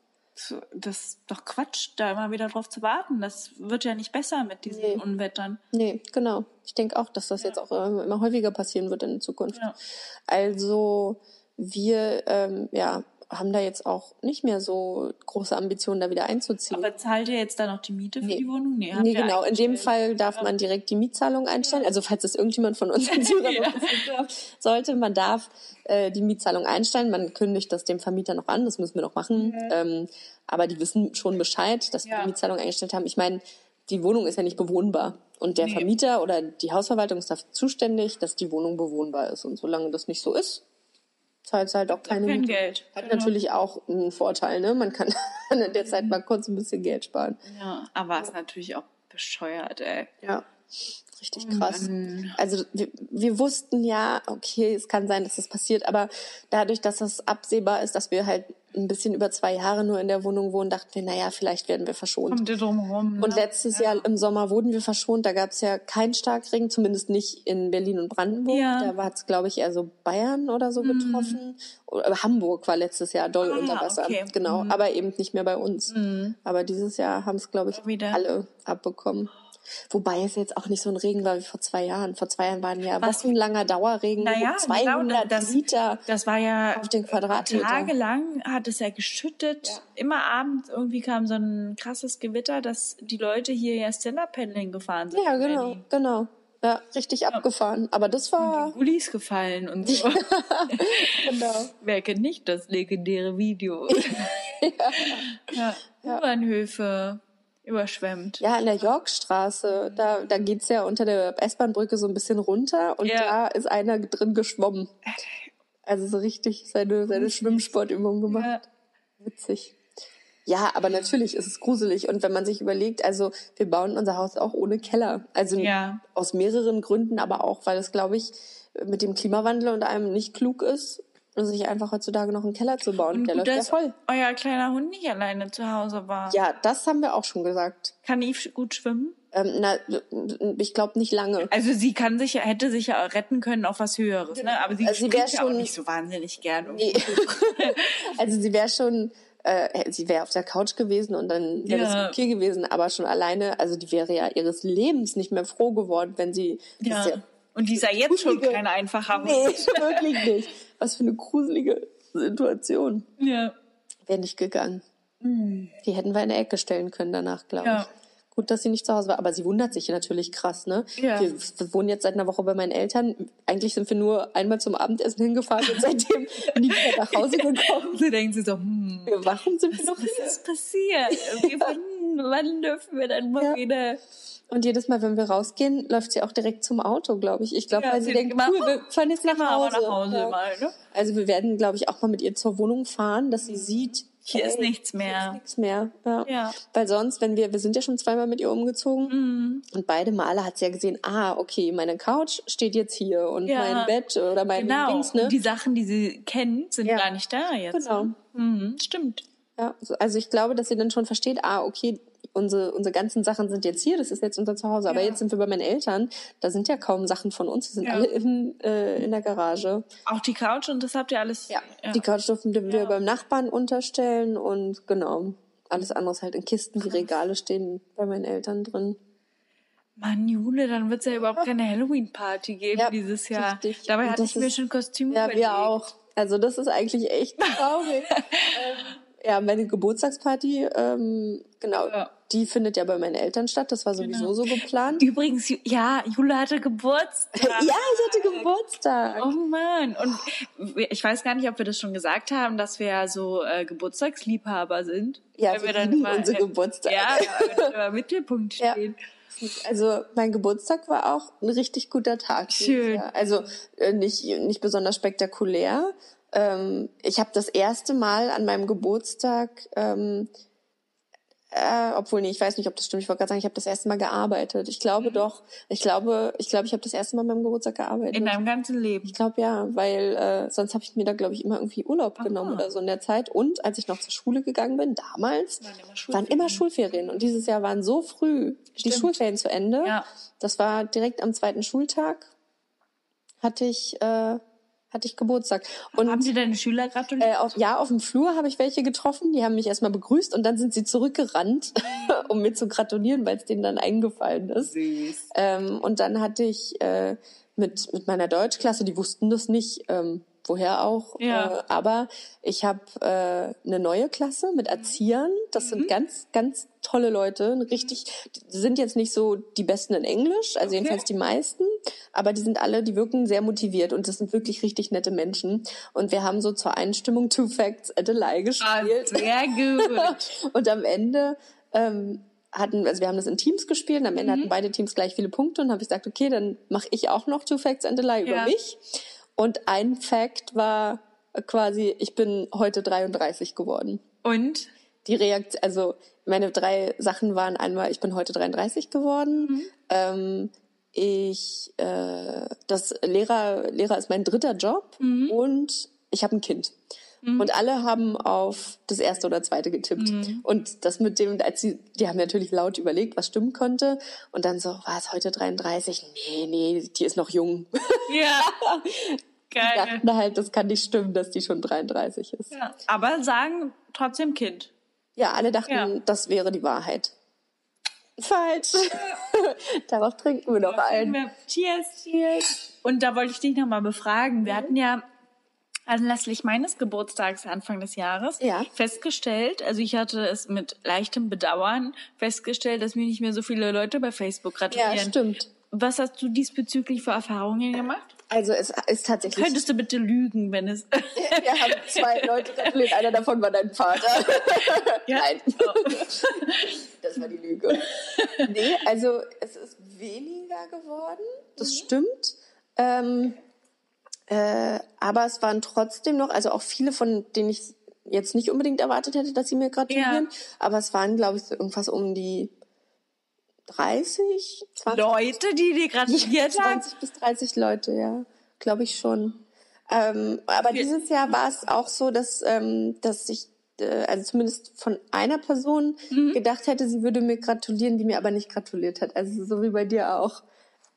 Das ist doch Quatsch, da immer wieder drauf zu warten. Das wird ja nicht besser mit diesen Nee. Unwettern. Nee, genau. Ich denke auch, dass das jetzt auch immer, immer häufiger passieren wird in der Zukunft. Ja. Also wir ähm, ja, haben da jetzt auch nicht mehr so große Ambitionen, da wieder einzuziehen. Aber zahlt ihr jetzt da noch die Miete für Nee. die Wohnung? Nee, Nee, genau. In dem. Fall darf man direkt die Mietzahlung einstellen. Also falls es irgendjemand von uns darf, sollte, man darf äh, die Mietzahlung einstellen. Man kündigt das dem Vermieter noch an. Das müssen wir noch machen. Ähm, aber die wissen schon Bescheid, dass wir Ja. die Mietzahlung eingestellt haben. Ich meine, die Wohnung ist ja nicht bewohnbar. Und der Nee. Vermieter oder die Hausverwaltung ist dafür zuständig, dass die Wohnung bewohnbar ist. Und solange das nicht so ist, zahlt halt auch keine Kein Miete. Geld. Hat Genau. natürlich auch einen Vorteil, ne? Man kann in der Zeit mal kurz ein bisschen Geld sparen. Ja, aber ist natürlich auch bescheuert, ey. Ja, richtig krass. Also wir, wir wussten ja, okay, es kann sein, dass das passiert, aber dadurch, dass das absehbar ist, dass wir halt ein bisschen über zwei Jahre nur in der Wohnung wohnen, dachten wir, naja, vielleicht werden wir verschont. Kommt ihr drum rum? Und ne? letztes Jahr im Sommer wurden wir verschont. Da gab es ja keinen Starkregen, zumindest nicht in Berlin und Brandenburg. Ja. Mhm. Da war es, glaube ich, eher so Bayern oder so betroffen. Oder Hamburg war letztes Jahr doll Ah, unter Wasser. okay. Mhm. Genau, aber eben nicht mehr bei uns. Aber dieses Jahr haben es, glaube ich, Wieder. alle abbekommen. Wobei es jetzt auch nicht so ein Regen war wie vor zwei Jahren. Vor zwei Jahren waren ja Was- wochenlanger Dauerregen, Naja, 200 genau, das, Liter das war ja auf den Quadratmeter. tagelang hat es ja geschüttet. Immer abends irgendwie kam so ein krasses Gewitter, dass die Leute hier ja Stand-Up-Paddling gefahren sind. Ja, genau, genau. Ja, richtig abgefahren. Aber das war, Gullis gefallen und so. genau. Wer kennt nicht das legendäre Video? ja. U-Bahnhöfe überschwemmt. Ja, in der Yorkstraße, da, da geht's ja unter der S-Bahn-Brücke so ein bisschen runter und Ja. da ist einer drin geschwommen. Also so richtig seine, seine Schwimmsportübung gemacht. Ja. Witzig. Ja, aber natürlich ist es gruselig. Und wenn man sich überlegt, also wir bauen unser Haus auch ohne Keller. Also Ja. aus mehreren Gründen, aber auch, weil es, glaube ich, mit dem Klimawandel und allem nicht klug ist, sich einfach heutzutage noch einen Keller zu bauen. Und der gut, läuft ja voll. euer kleiner Hund nicht alleine zu Hause war. Ja, das haben wir auch schon gesagt. Kann Eve gut schwimmen? Ähm, na, ich glaube nicht lange. Also sie kann sich hätte sich ja retten können auf was Höheres, ne? Aber sie, Also sie springt wär ja auch schon- nicht so wahnsinnig gern. Nee. also sie wäre schon, äh, sie wäre auf der Couch gewesen und dann wäre Ja. das okay gewesen, aber schon alleine, also die wäre ja ihres Lebens nicht mehr froh geworden, wenn sie. Ja. Und die ja jetzt schon kein einfacher Hund. nee, wirklich nicht. Was für eine gruselige Situation. Ja. Wäre nicht gegangen. Die hätten wir in der Ecke stellen können danach, glaube Ja. ich. Gut, dass sie nicht zu Hause war, aber sie wundert sich natürlich krass, ne? Ja. Wir, wir wohnen jetzt seit einer Woche bei meinen Eltern. Eigentlich sind wir nur einmal zum Abendessen hingefahren und seitdem nie wieder nach Hause gekommen. Sie denkt sich so, hm, Warum sind wir noch hier? was ist passiert? Wann dürfen wir dann mal Ja. wieder? Und jedes Mal, wenn wir rausgehen, läuft sie auch direkt zum Auto, glaube ich. Ich glaube, Ja, weil sie sie denkt, cool, wir fahren jetzt nach Hause. nach Hause Ja. mal, ne? Also wir werden, glaube ich, auch mal mit ihr zur Wohnung fahren, dass sie sieht, Hier ey, ist nichts Hier mehr. ist nichts mehr. Ja. Ja. Weil sonst, wenn wir, wir sind ja schon zweimal mit ihr umgezogen Mhm. und beide Male hat sie ja gesehen, ah, okay, meine Couch steht jetzt hier und Ja. mein Bett oder mein Genau. Dings, ne? Und die Sachen, die sie kennt, sind Ja. gar nicht da jetzt. Genau. ne? Mhm, stimmt. Ja, so- also ich glaube, dass sie dann schon versteht, ah, okay, unsere, unsere ganzen Sachen sind jetzt hier, das ist jetzt unser Zuhause. Aber Ja. jetzt sind wir bei meinen Eltern, da sind ja kaum Sachen von uns, die sind Ja. alle in, äh, in der Garage. Auch die Couch und das habt ihr alles. Ja, die Couch durften wir Ja. beim Nachbarn unterstellen und genau, alles andere ist halt in Kisten, die Regale stehen bei meinen Eltern drin. Mann, Jule, dann wird es ja überhaupt keine Halloween-Party geben Ja, dieses Jahr. richtig. Dabei hatte ich mir schon Kostüm Ja, überlegt. wir auch. Also das ist eigentlich echt traurig. ähm, ja, meine Geburtstagsparty, ähm, genau, Ja. Die findet ja bei meinen Eltern statt. Das war sowieso Genau. so geplant. Übrigens, ja, Jule hatte Geburtstag. ja, ich hatte Geburtstag. Oh Mann. Und ich weiß gar nicht, ob wir das schon gesagt haben, dass wir ja so äh, Geburtstagsliebhaber sind. Ja, Weil wir lieben unsere Geburtstage. Ja, weil wir im Mittelpunkt Ja. stehen. Also mein Geburtstag war auch ein richtig guter Tag. Schön. Also äh, nicht, nicht besonders spektakulär. Ähm, ich habe das erste Mal an meinem Geburtstag, ähm, äh, obwohl nee, ich weiß nicht, ob das stimmt. Ich wollte gerade sagen, ich habe das erste Mal gearbeitet. Ich Mhm. glaube doch. Ich glaube, ich glaube, ich habe das erste Mal an meinem Geburtstag gearbeitet. In deinem ganzen Leben. ich glaube ja, weil äh, sonst habe ich mir da glaube ich immer irgendwie Urlaub genommen oder so in der Zeit. Und als ich noch zur Schule gegangen bin, damals Waren immer waren Schulferien. immer Schulferien und dieses Jahr waren so früh die Stimmt. Schulferien zu Ende. Ja. Das war direkt am zweiten Schultag hatte ich äh, hatte ich Geburtstag und Haben Sie deine Schüler gratuliert? äh, auf, ja, auf dem Flur habe ich welche getroffen, die haben mich erstmal begrüßt und dann sind sie zurückgerannt, um mir zu gratulieren, weil es denen dann eingefallen ist. Süß. Ähm, und dann hatte ich äh, mit, mit meiner Deutschklasse, die wussten das nicht, ähm, woher auch. Ja. Äh, aber ich habe äh, eine neue Klasse mit Erziehern. Das Mhm. sind ganz, ganz tolle Leute. Richtig, die sind jetzt nicht so die Besten in Englisch, also jedenfalls die meisten, aber die sind alle, die wirken sehr motiviert und das sind wirklich richtig nette Menschen. Und wir haben so zur Einstimmung Two Facts and a Lie Ah, gespielt. sehr gut. Und am Ende ähm, hatten, also wir haben das in Teams gespielt und am Mhm. Ende hatten beide Teams gleich viele Punkte und habe ich gesagt, okay, dann mache ich auch noch Two Facts and a Lie über Ja. mich. Und ein Fact war quasi, ich bin heute 33 geworden. Und? Die Reaktion, also meine drei Sachen waren einmal, ich bin heute 33 geworden. Mhm. Ähm, ich, äh, das Lehrer, Lehrer ist mein dritter Job Mhm. und ich habe ein Kind. Und alle haben auf das erste oder zweite getippt. Mhm. Und das mit dem, als sie, die haben natürlich laut überlegt, was stimmen konnte. Und dann so, war es heute 33? Nee, nee, die ist noch jung. Ja. Die Geil. dachten halt, das kann nicht stimmen, dass die schon 33 ist. Ja. Aber sagen trotzdem Kind. Ja, alle dachten, Ja. das wäre die Wahrheit. Falsch. Darauf trinken wir noch ein. Cheers. Cheers. Und da wollte ich dich nochmal befragen. Wir hatten ja anlässlich meines Geburtstags Anfang des Jahres Ja. festgestellt, also ich hatte es mit leichtem Bedauern festgestellt, dass mir nicht mehr so viele Leute bei Facebook gratulieren. Ja, stimmt. Was hast du diesbezüglich für Erfahrungen gemacht? Also es ist tatsächlich. Könntest du bitte lügen, wenn es... Wir haben zwei Leute gratuliert, einer davon war dein Vater. Ja. Nein. Das war die Lüge. Nee, also es ist weniger geworden. Das stimmt. Ähm, äh, aber es waren trotzdem noch, also auch viele, von denen ich jetzt nicht unbedingt erwartet hätte, dass sie mir gratulieren. Ja. Aber es waren, glaube ich, so irgendwas um die 30, 20, Leute, die dir gratuliert haben? 20 bis 30 Leute, ja. Glaube ich schon. Ähm, aber Wir- dieses Jahr war es auch so, dass, ähm, dass ich, äh, also zumindest von einer Person Mhm. gedacht hätte, sie würde mir gratulieren, die mir aber nicht gratuliert hat. Also so wie bei dir auch.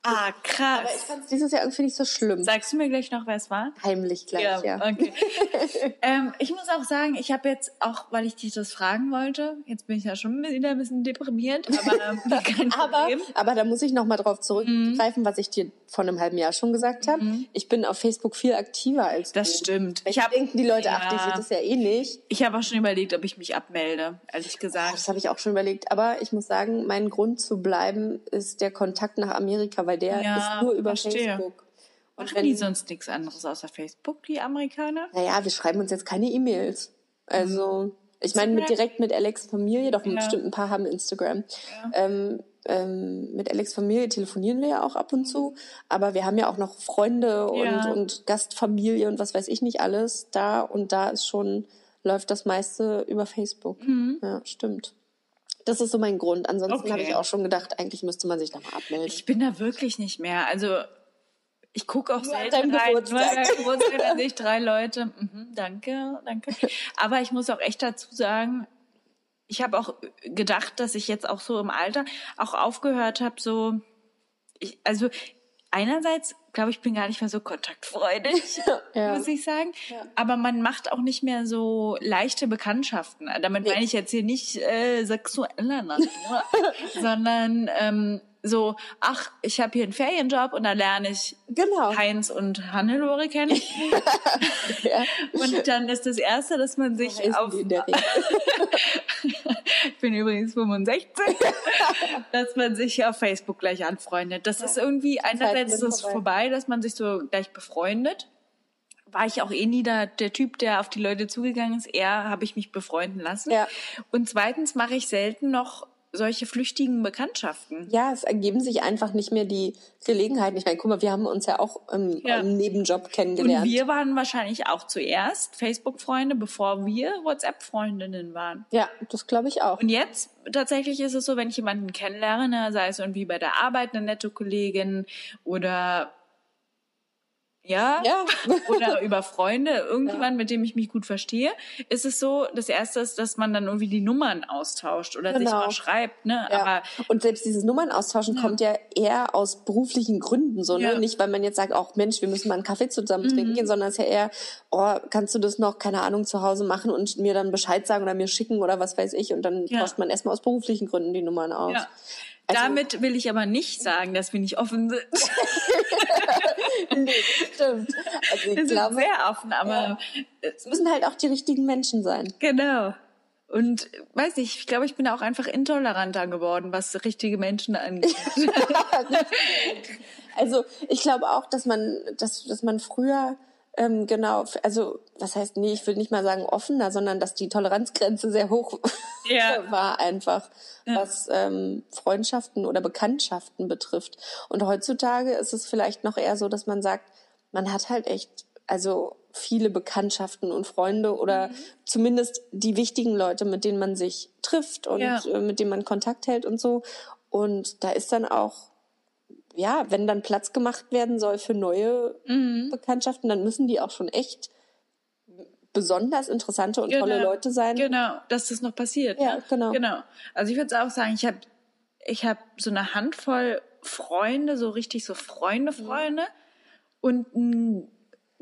Ah, krass. Aber ich fand es dieses Jahr irgendwie nicht so schlimm. Sagst du mir gleich noch, wer es war? Heimlich gleich, ja. okay. ähm, ich muss auch sagen, ich habe jetzt auch, weil ich dich das fragen wollte, jetzt bin ich ja schon wieder ein bisschen deprimiert, aber ähm, kein Aber, Problem. aber da muss ich noch mal drauf zurückgreifen, was ich dir vor einem halben Jahr schon gesagt habe. Ich bin auf Facebook viel aktiver als Das du. stimmt. Ich hab, denken die Leute, ach, die Ja. sieht das ja eh nicht. Ich habe auch schon überlegt, ob ich mich abmelde, ehrlich gesagt. Das habe ich auch schon überlegt. Aber ich muss sagen, mein Grund zu bleiben ist der Kontakt nach Amerika, weil der Ja, ist nur über verstehe. Facebook. Und Machen wenn, die sonst nichts anderes außer Facebook, die Amerikaner? naja, wir schreiben uns jetzt keine E-Mails. Also, ich meine, mit, direkt mit Alex Familie, doch Ja. bestimmt ein paar haben Instagram. Ähm, ähm, mit Alex Familie telefonieren wir ja auch ab und zu. Aber wir haben ja auch noch Freunde und, Ja. und Gastfamilie und was weiß ich nicht alles da. Und da ist schon, läuft das meiste über Facebook. Mhm. Ja, stimmt. Das ist so mein Grund. Ansonsten Okay. habe ich auch schon gedacht, eigentlich müsste man sich da mal abmelden. Ich bin da wirklich nicht mehr. Also ich gucke auch Nur an selten rein. Nur Geburtstag. an deinem Geburtstag, da sehe ich drei Leute. Mhm, danke, danke. Aber ich muss auch echt dazu sagen, ich habe auch gedacht, dass ich jetzt auch so im Alter auch aufgehört habe, so, ich, also einerseits glaube ich, bin gar nicht mehr so kontaktfreudig, Ja. muss ich sagen. Aber man macht auch nicht mehr so leichte Bekanntschaften. Damit meine ich jetzt hier nicht äh, sexueller Natur, sondern ähm, so, ach, ich habe hier einen Ferienjob und da lerne ich Genau. Heinz und Hannelore kennen. Ja. Und dann ist das Erste, dass man sich Heißen auf... der ich bin übrigens 65, dass man sich auf Facebook gleich anfreundet. Das ist irgendwie, einerseits ist es vorbei. vorbei, dass man sich so gleich befreundet. War ich auch eh nie da, der Typ, der auf die Leute zugegangen ist. Eher habe ich mich befreunden lassen. Ja. Und zweitens mache ich selten noch solche flüchtigen Bekanntschaften. Ja, es ergeben sich einfach nicht mehr die Gelegenheiten. Ich meine, guck mal, wir haben uns ja auch im, Ja. im Nebenjob Und kennengelernt. wir waren wahrscheinlich auch zuerst Facebook-Freunde, bevor wir WhatsApp-Freundinnen waren. ja, das glaube ich auch. Und jetzt tatsächlich ist es so, wenn ich jemanden kennenlerne, sei es irgendwie bei der Arbeit eine nette Kollegin oder ja, Ja. oder über Freunde, irgendjemand, mit dem ich mich gut verstehe, ist es so, das erste ist, dass man dann irgendwie die Nummern austauscht oder sich Genau. mal schreibt, ne? Ja. Aber und selbst dieses Nummern austauschen kommt ja eher aus beruflichen Gründen so, ne? Ja. Mhm. Nicht, weil man jetzt sagt, auch Mensch, wir müssen mal einen Kaffee zusammen trinken gehen, sondern es ist ja eher, oh, kannst du das noch, keine Ahnung, zu Hause machen und mir dann Bescheid sagen oder mir schicken oder was weiß ich. Und dann Ja. tauscht man erstmal aus beruflichen Gründen die Nummern aus. ja. Also- Damit will ich aber nicht sagen, dass wir nicht offen sind. stimmt. Also ich sind glaube, sehr offen, aber es müssen halt auch die richtigen Menschen sein. Genau. Und weiß nicht, ich glaube, ich bin auch einfach intoleranter geworden, was richtige Menschen angeht. Also ich glaube auch, dass man, dass, dass man früher ähm, genau, also was heißt, nee, ich will nicht mal sagen offener, sondern dass die Toleranzgrenze sehr hoch Ja. war einfach, was ähm, Freundschaften oder Bekanntschaften betrifft. Und heutzutage ist es vielleicht noch eher so, dass man sagt, man hat halt echt, also viele Bekanntschaften und Freunde oder Mhm. zumindest die wichtigen Leute, mit denen man sich trifft und Ja. äh, mit denen man Kontakt hält und so. Und da ist dann auch ja, wenn dann Platz gemacht werden soll für neue Mhm. Bekanntschaften, dann müssen die auch schon echt besonders interessante und tolle Leute sein. Genau, dass das noch passiert. Ja, ne? genau. Genau. Also ich würde auch sagen, ich habe ich hab so eine Handvoll Freunde, so richtig so Freunde, Freunde und einen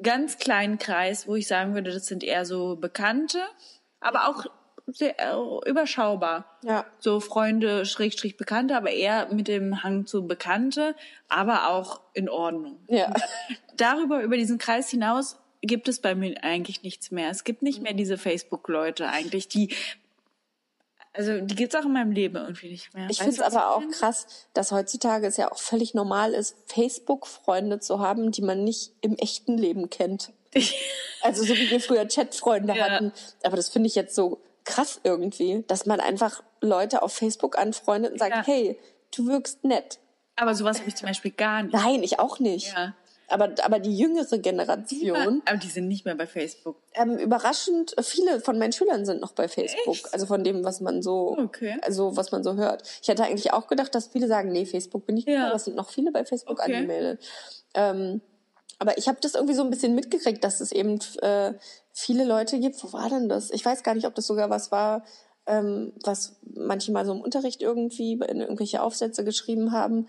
ganz kleinen Kreis, wo ich sagen würde, das sind eher so Bekannte, aber auch sehr äh, überschaubar. Ja. So Freunde, Schrägstrich Bekannte, aber eher mit dem Hang zu Bekannte, aber auch in Ordnung. Ja. Darüber, über diesen Kreis hinaus gibt es bei mir eigentlich nichts mehr. Es gibt nicht mehr diese Facebook-Leute eigentlich, die, also die gibt's auch in meinem Leben irgendwie nicht mehr. Ich finde es aber auch krass, dass heutzutage es ja auch völlig normal ist, Facebook-Freunde zu haben, die man nicht im echten Leben kennt. Also so wie wir früher Chat-Freunde Ja. hatten. Aber das finde ich jetzt so krass irgendwie, dass man einfach Leute auf Facebook anfreundet und sagt, Ja. hey, du wirkst nett. Aber sowas habe ich zum Beispiel gar nicht. Nein, ich auch nicht. Ja. Aber, aber die jüngere Generation, Aber die sind nicht mehr bei Facebook. ähm, überraschend, viele von meinen Schülern sind noch bei Facebook. Echt? Also von dem, was man so, Okay. also was man so hört. Ich hätte eigentlich auch gedacht, dass viele sagen, nee, Facebook bin ich nicht Ja. mehr, aber es sind noch viele bei Facebook Okay. angemeldet. Ähm, aber ich habe das irgendwie so ein bisschen mitgekriegt, dass es eben äh, viele Leute gibt. Wo war denn das? Ich weiß gar nicht, ob das sogar was war, ähm, was manche mal so im Unterricht irgendwie in irgendwelche Aufsätze geschrieben haben.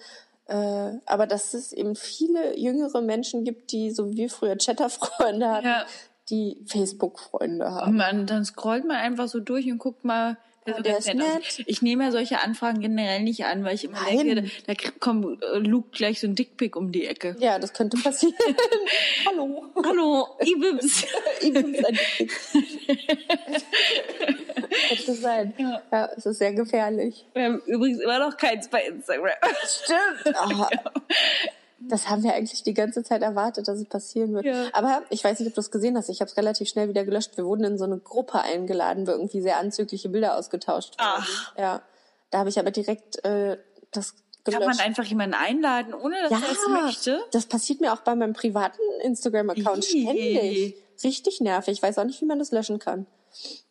Äh, aber dass es eben viele jüngere Menschen gibt, die so wie wir früher Chatterfreunde hatten, Ja. die Facebook-Freunde haben. Und man, dann scrollt man einfach so durch und guckt mal, wer so der ist nett. Ich nehme ja solche Anfragen generell nicht an, weil ich immer Nein. denke, da, kommt, äh, lugt gleich so ein Dickpick um die Ecke. Ja, das könnte passieren. Hallo. Hallo, Ibims. Ich bin's ein Dick. Könnte sein. Ja. Ja, es ist sehr gefährlich. Wir haben übrigens immer noch keins bei Instagram. Stimmt. Ah, das haben wir eigentlich die ganze Zeit erwartet, dass es passieren wird. Ja. Aber ich weiß nicht, ob du es gesehen hast. Ich habe es relativ schnell wieder gelöscht. Wir wurden in so eine Gruppe eingeladen, wo irgendwie sehr anzügliche Bilder ausgetauscht wurden. Ach. Ja. Da habe ich aber direkt äh, das Kann gelöscht. man einfach jemanden einladen, ohne dass ja, er es möchte? das passiert mir auch bei meinem privaten Instagram-Account ständig. Richtig nervig. Ich weiß auch nicht, wie man das löschen kann.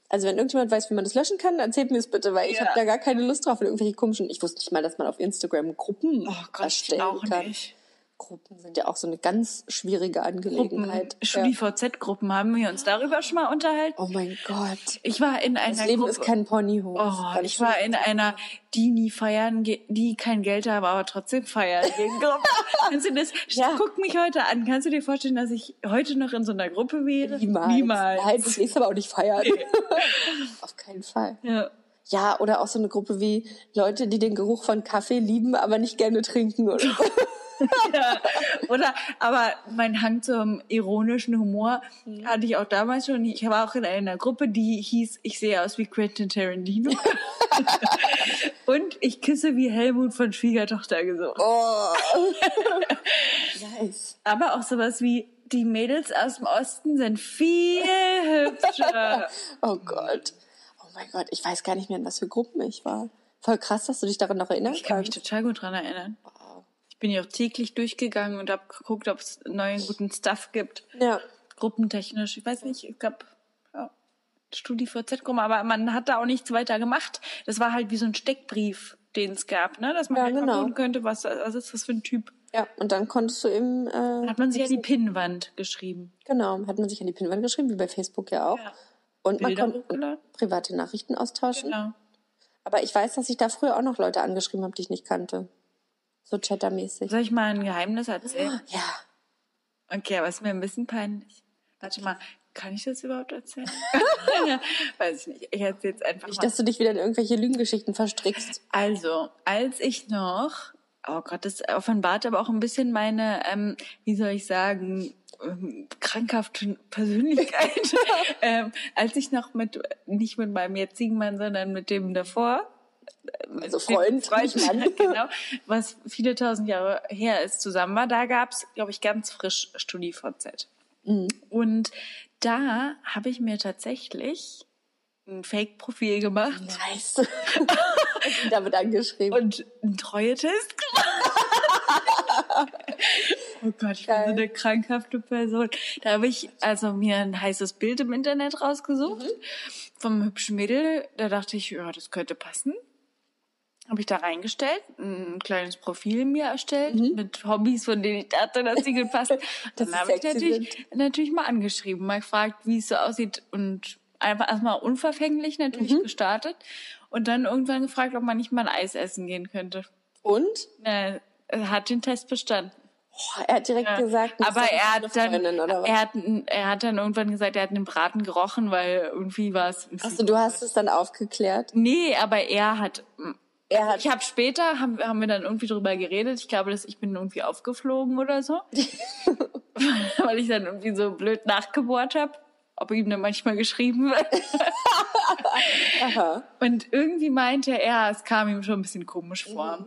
Also wenn irgendjemand weiß, wie man das löschen kann, erzählt mir es bitte, weil ich Ja. habe da gar keine Lust drauf, in irgendwelche komischen. Ich wusste nicht mal, dass man auf Instagram Gruppen Oh Gott, erstellen auch kann. nicht. Gruppen sind ja auch so eine ganz schwierige Angelegenheit. Ja. StudiVZ-Gruppen haben wir uns darüber schon mal unterhalten. Oh mein Gott. Ich war in einer Das Leben Gruppe. ist kein Ponyhof. Oh, ich war in einer, die nie feiern, die kein Geld haben, aber trotzdem feiern. gehen Gruppe. Kannst du das? Ja. Guck mich heute an. Kannst du dir vorstellen, dass ich heute noch in so einer Gruppe wäre? Niemals. Niemals. Nein, das nächste aber auch nicht feiern. Auf keinen Fall. Ja. Ja, oder auch so eine Gruppe wie Leute, die den Geruch von Kaffee lieben, aber nicht gerne trinken oder so. ja. Oder, aber mein Hang zum ironischen Humor hatte ich auch damals schon. Ich war auch in einer Gruppe, die hieß, ich sehe aus wie Quentin Tarantino. Und ich küsse wie Helmut von Schwiegertochter gesucht. Oh. nice. Aber auch sowas wie, die Mädels aus dem Osten sind viel hübscher. Oh Gott. Oh mein Gott, ich weiß gar nicht mehr, in was für Gruppen ich war. Voll krass, dass du dich daran noch erinnern Ich kann mich total gut dran erinnern. Ich bin ja auch täglich durchgegangen und habe geguckt, ob es neuen guten Stuff gibt. Ja. Gruppentechnisch. Ich weiß nicht, ich glaube, ja, StudiVZ-Gruppe, aber man hat da auch nichts weiter gemacht. Das war halt wie so ein Steckbrief, den es gab, ne? Dass man Ja, halt genau. gucken könnte, was, was ist das für ein Typ. Ja, und dann konntest du eben, äh, Hat man sich an die Pinnwand geschrieben. genau, hat man sich an die Pinwand geschrieben, wie bei Facebook ja auch. Ja. Und man Bilder konnte hochgeladen. private Nachrichten austauschen. Genau. Aber ich weiß, dass ich da früher auch noch Leute angeschrieben habe, die ich nicht kannte. So chattermäßig. Soll ich mal ein Geheimnis erzählen? Ja. Okay, aber ist mir ein bisschen peinlich. Warte mal, kann ich das überhaupt erzählen? Weiß ich nicht. Ich erzähle jetzt einfach Nicht, mal. dass du dich wieder in irgendwelche Lügengeschichten verstrickst. Also, als ich noch, oh Gott, das offenbart aber auch ein bisschen meine, ähm, wie soll ich sagen, ähm, krankhafte Persönlichkeit. ähm, als ich noch mit, nicht mit meinem jetzigen Mann, sondern mit dem davor, Also Freund, Freund, Mann. genau, was viele tausend Jahre her ist, zusammen war, da gab's, glaube ich, ganz frisch StudiVZ. Mhm. Und da habe ich mir tatsächlich ein Fake-Profil gemacht Nice. Damit angeschrieben. und einen Treue-Test gemacht. oh Gott, ich bin Geil. so eine krankhafte Person. Da habe ich also mir ein heißes Bild im Internet rausgesucht vom hübschen Mädel. Da dachte ich, ja, das könnte passen. Habe ich da reingestellt, ein kleines Profil mir erstellt mit Hobbys, von denen ich dachte, dass sie gut passen. Dann habe ich natürlich, natürlich mal angeschrieben, mal gefragt, wie es so aussieht und einfach erstmal unverfänglich natürlich gestartet und dann irgendwann gefragt, ob man nicht mal ein Eis essen gehen könnte. Und? Er hat den Test bestanden. Boah, er hat direkt Ja. gesagt, aber er hat dann, Freundin, oder was? er hat, er hat dann irgendwann gesagt, er hat den Braten gerochen, weil irgendwie war es. Achso, du hast es dann aufgeklärt. Nee, aber er hat. Er hat, Ich habe später haben, haben wir dann irgendwie drüber geredet. Ich glaube, dass ich bin irgendwie aufgeflogen oder so, weil ich dann irgendwie so blöd nachgebohrt habe, ob ihm dann manchmal geschrieben wird. Und irgendwie meinte er, es kam ihm schon ein bisschen komisch vor.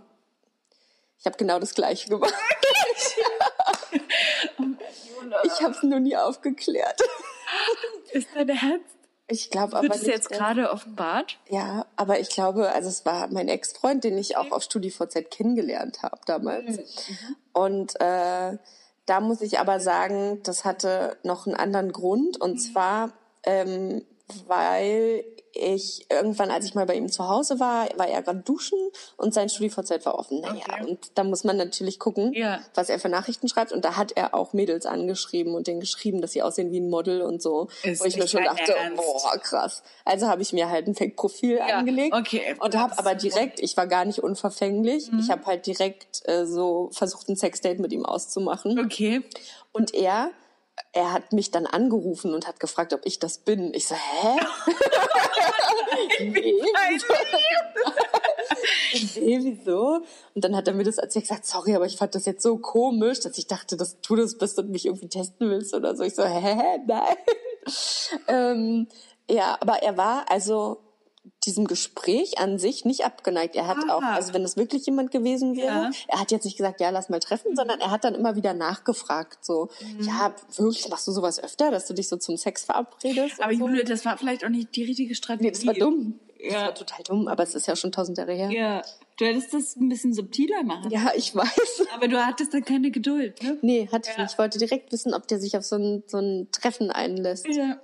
Ich habe genau das Gleiche gemacht. ich habe es nur nie aufgeklärt. Ist dein Ernst? Ich glaube aber Wird es jetzt dass- gerade offenbart? Ja, aber ich glaube, also es war mein Ex-Freund, den ich auch auf StudiVZ kennengelernt habe damals. Und äh, da muss ich aber sagen, das hatte noch einen anderen Grund. Und zwar, ähm, weil ich irgendwann, als ich mal bei ihm zu Hause war, war er gerade duschen und sein StudiVZ war offen. Naja, Okay. und da muss man natürlich gucken, Ja. was er für Nachrichten schreibt. Und da hat er auch Mädels angeschrieben und denen geschrieben, dass sie aussehen wie ein Model und so. Ist wo ich mir schon dachte, Ernst? boah, krass. Also habe ich mir halt ein Fake-Profil Ja, angelegt. okay. Und habe aber direkt, ich war gar nicht unverfänglich, Mhm. ich habe halt direkt äh, so versucht, ein Sexdate mit ihm auszumachen. Okay. Und er, er hat mich dann angerufen und hat gefragt, ob ich das bin. Ich so, hä? nee. nee, wieso? Und dann hat er mir das erzählt, gesagt, sorry, aber ich fand das jetzt so komisch, dass ich dachte, dass du das bist und mich irgendwie testen willst oder so. Ich so, hä, nein. ähm, ja, aber er war also diesem Gespräch an sich nicht abgeneigt. Er hat Ah. auch, also wenn es wirklich jemand gewesen wäre, Ja. er hat jetzt nicht gesagt, ja, lass mal treffen, sondern er hat dann immer wieder nachgefragt, so, Mhm. ja, wirklich, machst du sowas öfter, dass du dich so zum Sex verabredest? Aber so? Jule, das war vielleicht auch nicht die richtige Strategie. Nee, das war dumm. Das Ja. war total dumm, aber es ist ja schon tausend Jahre her. Ja. Du hättest das ein bisschen subtiler machen. Ja, ich weiß. Aber du hattest dann keine Geduld, ne? Nee, hatte ich Ja. nicht. Ich wollte direkt wissen, ob der sich auf so ein, so ein Treffen einlässt. Ja.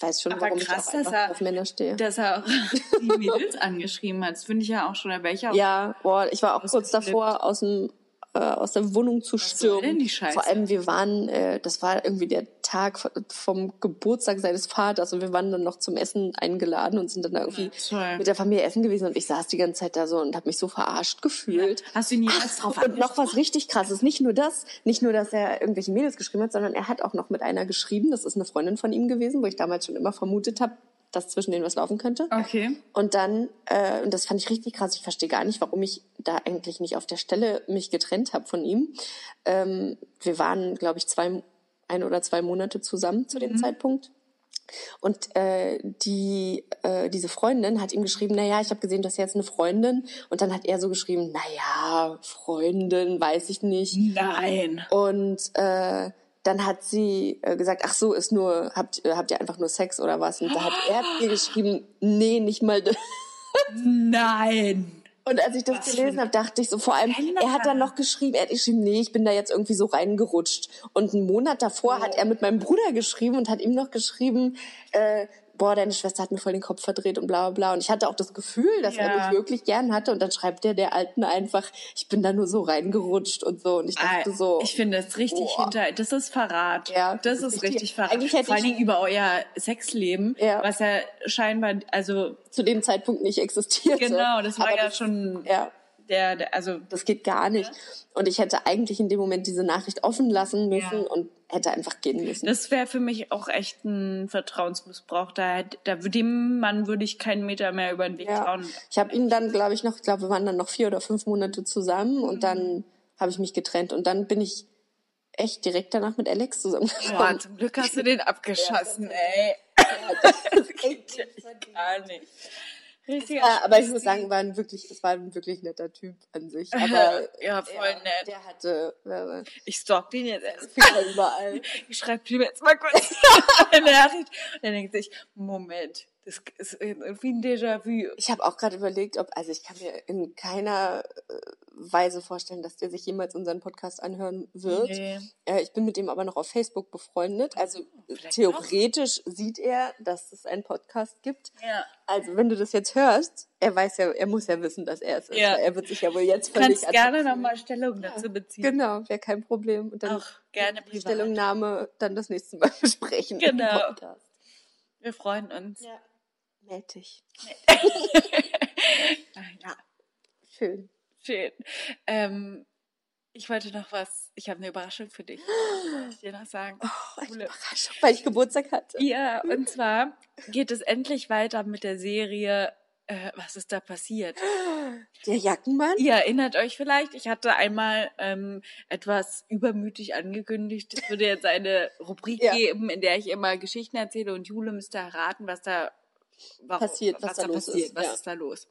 Ich weiß schon, Aber warum krass, ich auch dass er- auf Männer stehe. Dass er auch die Mädels angeschrieben hat. Das finde ich ja auch schon, auch. Ja, boah, ich war auch kurz davor, aus dem äh, aus der Wohnung zu soll stürmen. denn die Scheiße? Vor allem, wir waren, äh, das war irgendwie der Tag vom Geburtstag seines Vaters und wir waren dann noch zum Essen eingeladen und sind dann da irgendwie Ja, mit der Familie essen gewesen und ich saß die ganze Zeit da so und habe mich so verarscht gefühlt. Hast du ihn jemals drauf Und noch was richtig krasses, nicht nur das, nicht nur, dass er irgendwelche Mädels geschrieben hat, sondern er hat auch noch mit einer geschrieben, das ist eine Freundin von ihm gewesen, wo ich damals schon immer vermutet habe, dass zwischen denen was laufen könnte. Okay. Und dann, äh, und das fand ich richtig krass, ich verstehe gar nicht, warum ich da eigentlich nicht auf der Stelle mich getrennt habe von ihm. Ähm, wir waren, glaube ich, zwei, ein oder zwei Monate zusammen zu dem Zeitpunkt. Und äh, die äh, diese Freundin hat ihm geschrieben, na ja, ich habe gesehen, du hast jetzt eine Freundin. Und dann hat er so geschrieben, na ja, Freundin, weiß ich nicht. Nein. Und äh, dann hat sie äh, gesagt, ach so, ist nur, habt, äh, habt ihr einfach nur Sex oder was? Und da hat er ihr geschrieben, nee, nicht mal das. Nein. Und als ich das Was gelesen habe, dachte ich so, vor allem, er hat dann noch geschrieben, er hat geschrieben, nee, ich bin da jetzt irgendwie so reingerutscht. Und einen Monat davor hat er mit meinem Bruder geschrieben und hat ihm noch geschrieben, äh, boah, deine Schwester hat mir voll den Kopf verdreht und bla bla bla. Und ich hatte auch das Gefühl, dass er Ja. mich wirklich gern hatte. Und dann schreibt der der Alten einfach, ich bin da nur so reingerutscht und so. Und ich dachte so, Ah, Ich finde das richtig boah. hinter. Das ist Verrat. Ja, das, ist richtig, Verrat. Eigentlich hätte Vor allen Dingen über euer Sexleben, Ja. was ja scheinbar, also zu dem Zeitpunkt nicht existierte. genau, das war Aber ja das, schon Ja, der, der, also das geht gar nicht. Und ich hätte eigentlich in dem Moment diese Nachricht offen lassen müssen Ja. und hätte einfach gehen müssen. das wäre für mich auch echt ein Vertrauensmissbrauch. Da, da dem Mann würde ich keinen Meter mehr über den Weg Ja. trauen. Ich habe ihn dann, glaube ich, noch, ich glaube, wir waren dann noch vier oder fünf Monate zusammen Mhm. und dann habe ich mich getrennt und dann bin ich echt direkt danach mit Alex zusammengekommen. zum Glück hast du den abgeschossen, ey. Das geht ja gar nicht. Richtiger Ja, aber ich muss sagen, war ein wirklich, es war ein wirklich netter Typ an sich. Aber Ja, voll nett. der hatte äh, Ich stalk den jetzt erst. Überall. Ich schreibe ihm jetzt mal kurz eine Nachricht. Und er denkt sich, Moment, das ist irgendwie ein Déjà-vu. Ich habe auch gerade überlegt, ob, also ich kann mir in keiner äh, Weise vorstellen, dass der sich jemals unseren Podcast anhören wird. Nee. Äh, ich bin mit ihm aber noch auf Facebook befreundet. Also äh, vielleicht theoretisch sieht er, dass es einen Podcast gibt. Ja. Also wenn du das jetzt hörst, er weiß ja, er muss ja wissen, dass er es ist. Ja. Er wird sich ja wohl jetzt Du völlig kannst gerne nochmal Stellung dazu beziehen. Genau, wäre kein Problem. Und dann Auch gerne die privat. Stellungnahme dann das nächste Mal besprechen. im Genau. Podcast. Wir freuen uns. Ja. Mätig. Ah, ja, Schön. schön. Ähm, ich wollte noch was, ich habe eine Überraschung für dich. Wollte ich dir noch sagen. Oh, eine Überraschung, weil ich Geburtstag hatte. Ja, und zwar geht es endlich weiter mit der Serie äh, Was ist da passiert? Der Jackenmann? Ihr erinnert euch vielleicht, ich hatte einmal ähm, etwas übermütig angekündigt. Es würde jetzt eine Rubrik Ja. geben, in der ich immer Geschichten erzähle und Jule müsste erraten, was da warum, Passiert, was da los passiert, ist, was ja. ist da los.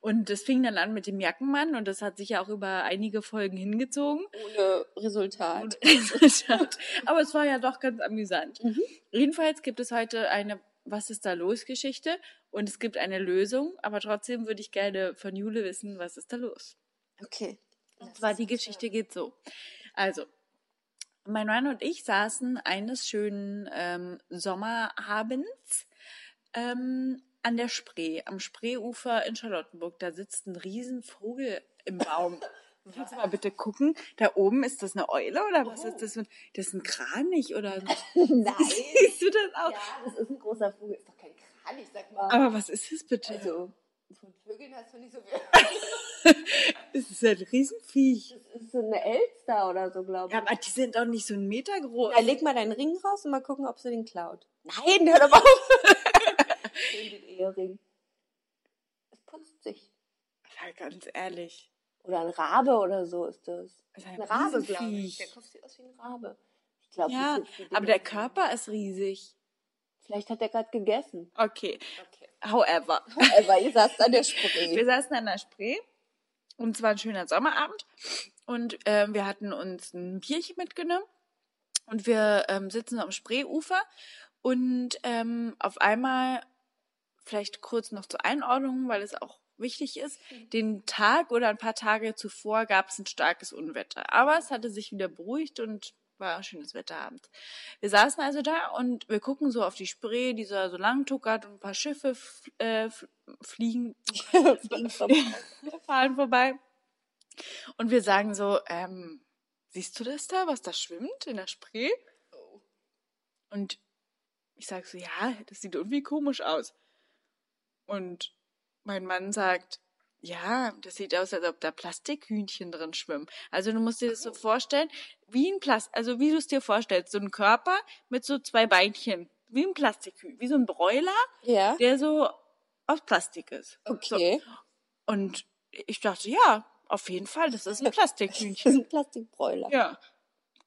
Und das fing dann an mit dem Jackenmann und das hat sich ja auch über einige Folgen hingezogen. Ohne Resultat. Resultat. Aber es war ja doch ganz amüsant. Mhm. Jedenfalls gibt es heute eine Was ist da los Geschichte und es gibt eine Lösung, aber trotzdem würde ich gerne von Jule wissen, was ist da los. Okay. Und zwar die Geschichte geht so. Also, mein Mann und ich saßen eines schönen ähm, Sommerabends ähm, an der Spree, am Spreeufer in Charlottenburg. Da sitzt ein Riesenvogel im Baum. Kannst du mal bitte gucken? Da oben ist das eine Eule oder was ist das? für ein- Das ist ein Kranich oder ein- Nein. siehst du das auch? Ja, das ist ein großer Vogel. Ist doch kein Kranich, sag mal. Aber was ist das bitte? also, von Vögeln hast du nicht so viel. Das ist ein Riesenviech. Das ist so eine Elster oder so, glaube ich. Ja, aber die sind doch nicht so einen Meter groß. Ja, leg mal deinen Ring raus und mal gucken, ob sie den klaut. Nein, hör doch auf. Schön den Ehering. Es putzt sich. Ja, ganz ehrlich. Oder ein Rabe oder so ist das. Das ist ein Ein Rabe, glaube ich. Der Kopf sieht aus wie ein Rabe. Ich glaube, Ja, aber der Körper ist riesig. Vielleicht hat er gerade gegessen. Okay. Okay. However. Aber ihr saßt an der Wir Spree. saßen an der Spree und es war ein schöner Sommerabend und ähm, wir hatten uns ein Bierchen mitgenommen und wir ähm, sitzen am Spreeufer und ähm, auf einmal, vielleicht kurz noch zur Einordnung, weil es auch wichtig ist, den Tag oder ein paar Tage zuvor gab es ein starkes Unwetter. Aber es hatte sich wieder beruhigt und war ein schönes Wetterabend. Wir saßen also da und wir gucken so auf die Spree, die so, so lang tuckert und ein paar Schiffe äh, fliegen, fahren vorbei. Und wir sagen so, ähm, siehst du das da, was da schwimmt in der Spree? Und ich sag so, ja, das sieht irgendwie komisch aus. Und mein Mann sagt, ja, das sieht aus, als ob da Plastikhühnchen drin schwimmen. Also du musst dir das so vorstellen, wie ein Plast, also wie du es dir vorstellst, so ein Körper mit so zwei Beinchen, wie ein Plastikhühnchen, wie so ein Broiler, Ja. der so aus Plastik ist. Okay. So. Und ich dachte, ja, auf jeden Fall, das ist ein Das Plastikhühnchen. ist ein Plastikbräuler. ja.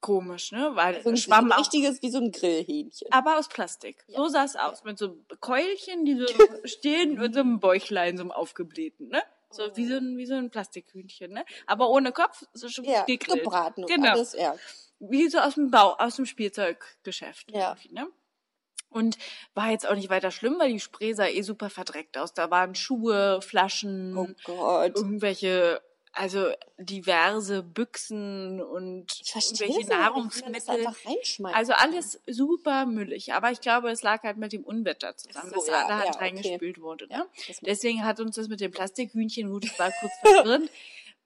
Komisch, ne? Weil So ein, schwamm ein auch richtiges, wie so ein Grillhähnchen. aber aus Plastik. So sah es aus, mit so Keulchen, die so stehen und so einem Bäuchlein, so einem aufgeblähten, ne? So wie so ein, wie so ein Plastikhühnchen, ne? Aber ohne Kopf, so schon Ja, gegrillt. gebraten und Genau. alles, ja. Wie so aus dem Bau, aus dem Spielzeuggeschäft. Ja. Ne? Und war jetzt auch nicht weiter schlimm, weil die Spree sah eh super verdreckt aus. Da waren Schuhe, Flaschen, Oh Gott. irgendwelche, also diverse Büchsen und man das Nahrungsmittel. Also alles super müllig. Aber ich glaube, es lag halt mit dem Unwetter zusammen, so, dass ja, da halt ja, okay. reingespült wurde. Ne? Ja, Deswegen hat uns das mit dem Plastikhühnchen, gut, das war kurz verwirrend.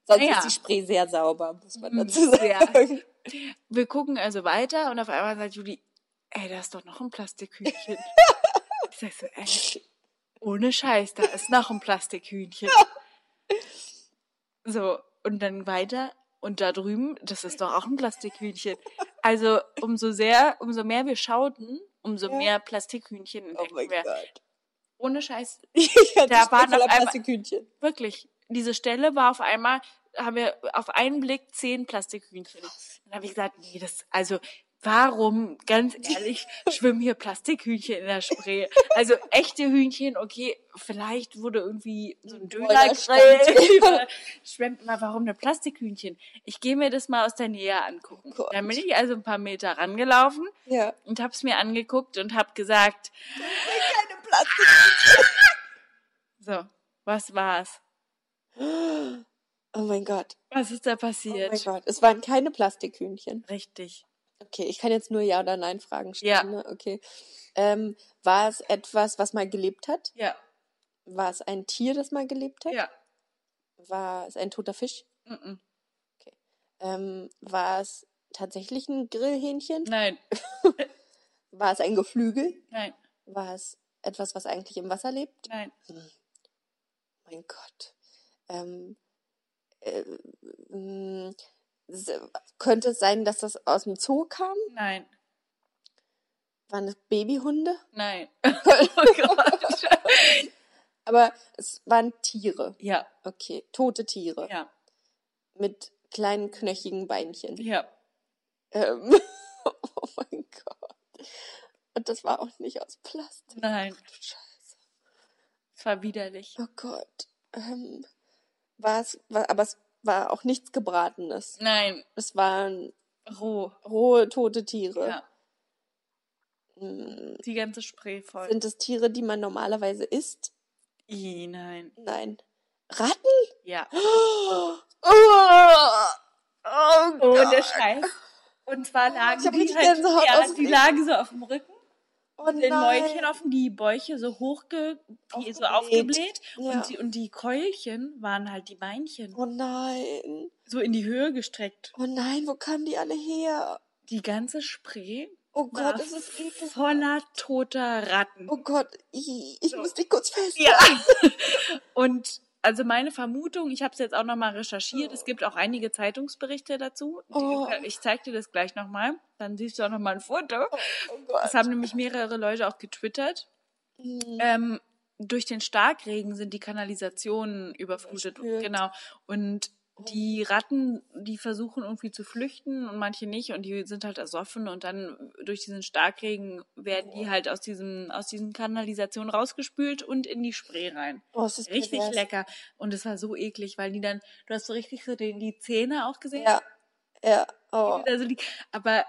Sonst naja. ist die Spree sehr sauber, muss man Mm, dazu sagen. Wir gucken also weiter und auf einmal sagt Juli, ey, da ist doch noch ein Plastikhühnchen. ich sag so, ey, ohne Scheiß, da ist noch ein Plastikhühnchen. So, und dann weiter und da drüben, das ist doch auch ein Plastikhühnchen. Also umso sehr, umso mehr wir schauten, umso Ja. mehr Plastikhühnchen Oh entdeckten mein wir. Gott. Ohne Scheiß, Ich Da waren auf einmal- Plastikhühnchen. wirklich. Diese Stelle war auf einmal, haben wir auf einen Blick zehn Plastikhühnchen. Dann habe ich gesagt, nee, das, also warum, ganz ehrlich, schwimmen hier Plastikhühnchen in der Spree? Also echte Hühnchen, okay, vielleicht wurde irgendwie so ein Broiler Dönergrill schwemmt mal, warum eine Plastikhühnchen? Ich gehe mir das mal aus der Nähe angucken. Gott. Dann bin ich also ein paar Meter rangelaufen Ja. und habe es mir angeguckt und habe gesagt, Keine Plastik. so, was war's? Oh mein Gott. Was ist da Oh passiert? mein Gott. Es waren keine Plastikhühnchen. Richtig. Okay, ich kann jetzt nur Ja oder Nein Fragen stellen. Ja. Ne? Okay. Ähm, war es etwas, was mal gelebt hat? Ja, War es ein Tier, das mal gelebt hat? ja. War es ein toter Fisch? Mm-mm. Ähm, war es tatsächlich ein Grillhähnchen? Nein, War es ein Geflügel? nein, War es etwas, was eigentlich im Wasser lebt? nein. Mein Gott. Ähm, äh, s- könnte es sein, dass das aus dem Zoo kam? Nein, Waren es Babyhunde? nein. Oh Gott. Aber es waren Tiere. Ja, Okay, tote Tiere. ja, Mit kleinen knöchigen Beinchen. ja. Ähm, oh mein Gott. Und das war auch nicht aus Plastik. Nein, Scheiße. es war widerlich. Oh Gott. Ähm, war es, war, aber es war auch nichts Gebratenes. Nein, Es waren roh. rohe, tote Tiere. Ja, Hm, die ganze Spree voll. Sind es Tiere, die man normalerweise isst? Ih, nein. Nein. Ratten? Ja. Oh, oh, Oh, Gott. der Scheiß. Und zwar lagen Ich hab die halt, ja, die lagen so auf dem Rücken, Oh den nein. Mäulchen auf die Bäuche so hochge, so Aufgebläht. Ja. und, die, und die Keulchen waren halt die Beinchen Oh nein. so in die Höhe gestreckt. Oh nein, wo kamen die alle her? Die ganze Spree Oh Gott, es ist eklig. voller toter Ratten. Oh Gott, ich, ich muss dich kurz festhalten. Ja. Und also meine Vermutung, ich habe es jetzt auch nochmal recherchiert, es gibt auch einige Zeitungsberichte dazu. Oh. Ich zeig dir das gleich nochmal, dann siehst du auch nochmal ein Foto. Oh Gott. Das haben nämlich mehrere Leute auch getwittert. Hm. Ähm, durch den Starkregen sind die Kanalisationen überflutet. Genau. Und die Ratten, die versuchen irgendwie zu flüchten und manche nicht und die sind halt ersoffen und dann durch diesen Starkregen werden die halt aus diesem, aus diesen Kanalisationen rausgespült und in die Spree rein. Oh, ist Richtig pervers. lecker. Und es war so eklig, weil die dann, du hast so richtig so die, die Zähne auch gesehen. Ja, ja. Oh. Also die, aber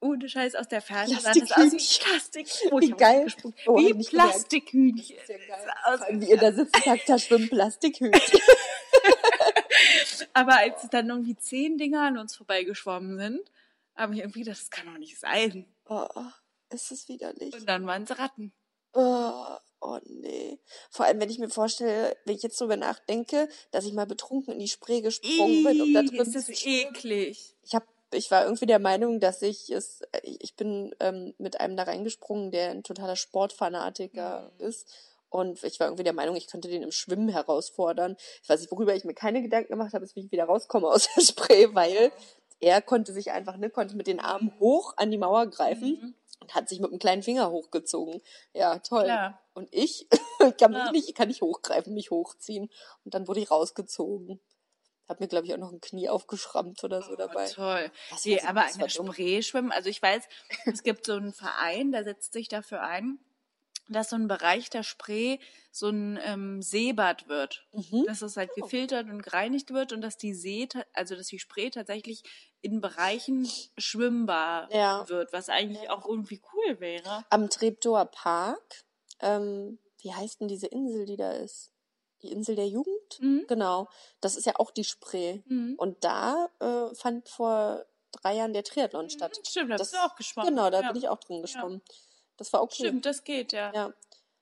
ohne Scheiß aus der Ferne sah das aus wie Plastikhühnchen. Plastik. Oh, Wie geil. Oh, wie. Plastikhühnchen. Ja geil. Aus- wie ihr da sitzt und sagt, da schwimmen Plastikhühnchen. Aber als dann irgendwie zehn Dinger an uns vorbeigeschwommen sind, habe ich irgendwie, gedacht, das kann doch nicht sein. Oh, es ist widerlich. Und dann waren es Ratten. Oh, oh nee. Vor allem, wenn ich mir vorstelle, wenn ich jetzt drüber nachdenke, dass ich mal betrunken in die Spree gesprungen bin, um da drin ist das zu schwimmen. eklig. Ich hab, ich war irgendwie der Meinung, dass ich es, ich ich bin ähm, mit einem da reingesprungen, der ein totaler Sportfanatiker Mhm. ist. Und ich war irgendwie der Meinung, ich könnte den im Schwimmen herausfordern. Ich weiß nicht, worüber ich mir keine Gedanken gemacht habe, ist, wie ich wieder rauskomme aus der Spree, weil er konnte sich einfach, ne, konnte mit den Armen hoch an die Mauer greifen. Mhm. und hat sich mit dem kleinen Finger hochgezogen. Ja, toll. Klar. Und ich, ich kann mich Ja. nicht, ich kann nicht hochgreifen, mich hochziehen. Und dann wurde ich rausgezogen. Hab mir, glaube ich, auch noch ein Knie aufgeschrammt oder so dabei. Oh, toll. Das Nee, aber an der. Spree schwimmen, also ich weiß, es gibt so einen Verein, der setzt sich dafür ein, dass so ein Bereich der Spree so ein ähm, Seebad wird. Mhm. Dass es halt gefiltert und gereinigt wird und dass die See, also dass die Spree tatsächlich in Bereichen schwimmbar Ja. wird, was eigentlich auch irgendwie cool wäre. Am Treptower Park, ähm, wie heißt denn diese Insel, die da ist? Die Insel der Jugend? Mhm. Genau. Das ist ja auch die Spree. Mhm. Und da äh, fand vor drei Jahren der Triathlon statt. Stimmt, da bist du auch geschwommen. Genau, da ja. bin ich auch drin geschwommen. Das war okay. Stimmt, das geht, ja. Ja.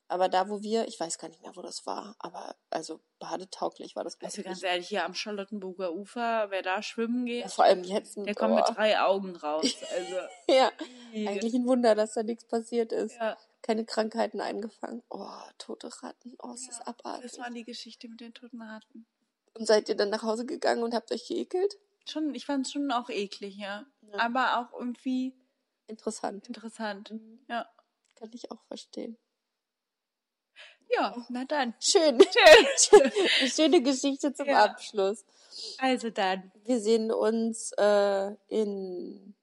Aber da, wo wir, ich weiß gar nicht mehr, wo das war, aber also badetauglich war das Also ganz nicht. ehrlich, hier am Charlottenburger Ufer, wer da schwimmen geht, Ja, vor allem jetzt. der kommt mit drei Augen raus. Also, Ja, eigentlich ein Wunder, dass da nichts passiert ist. ja, Keine Krankheiten eingefangen. Oh, tote Ratten. Oh, es ist Ja, abartig. das war die Geschichte mit den toten Ratten. Und seid ihr dann nach Hause gegangen und habt euch geekelt? Schon, ich fand es schon auch eklig, ja. Ja. Aber auch irgendwie Interessant. interessant. Mhm. Ja. Kann ich auch verstehen. Ja, na dann. Schön. Schön. Eine schöne Geschichte zum Ja. Abschluss. Also dann. Wir sehen uns äh, in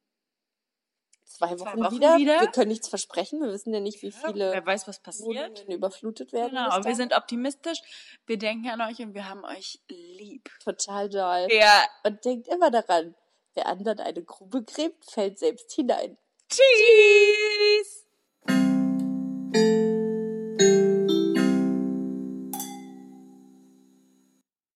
zwei Wochen, Wochen wieder. wieder. Wir können nichts versprechen. Wir wissen ja nicht, wie Ja, viele wer weiß, was passiert. Wohnungen überflutet werden. Genau, aber wir sind optimistisch. Wir denken an euch und wir haben euch lieb. total doll. Ja. Und denkt immer daran, wer anderen eine Grube gräbt, fällt selbst hinein. Tschüss.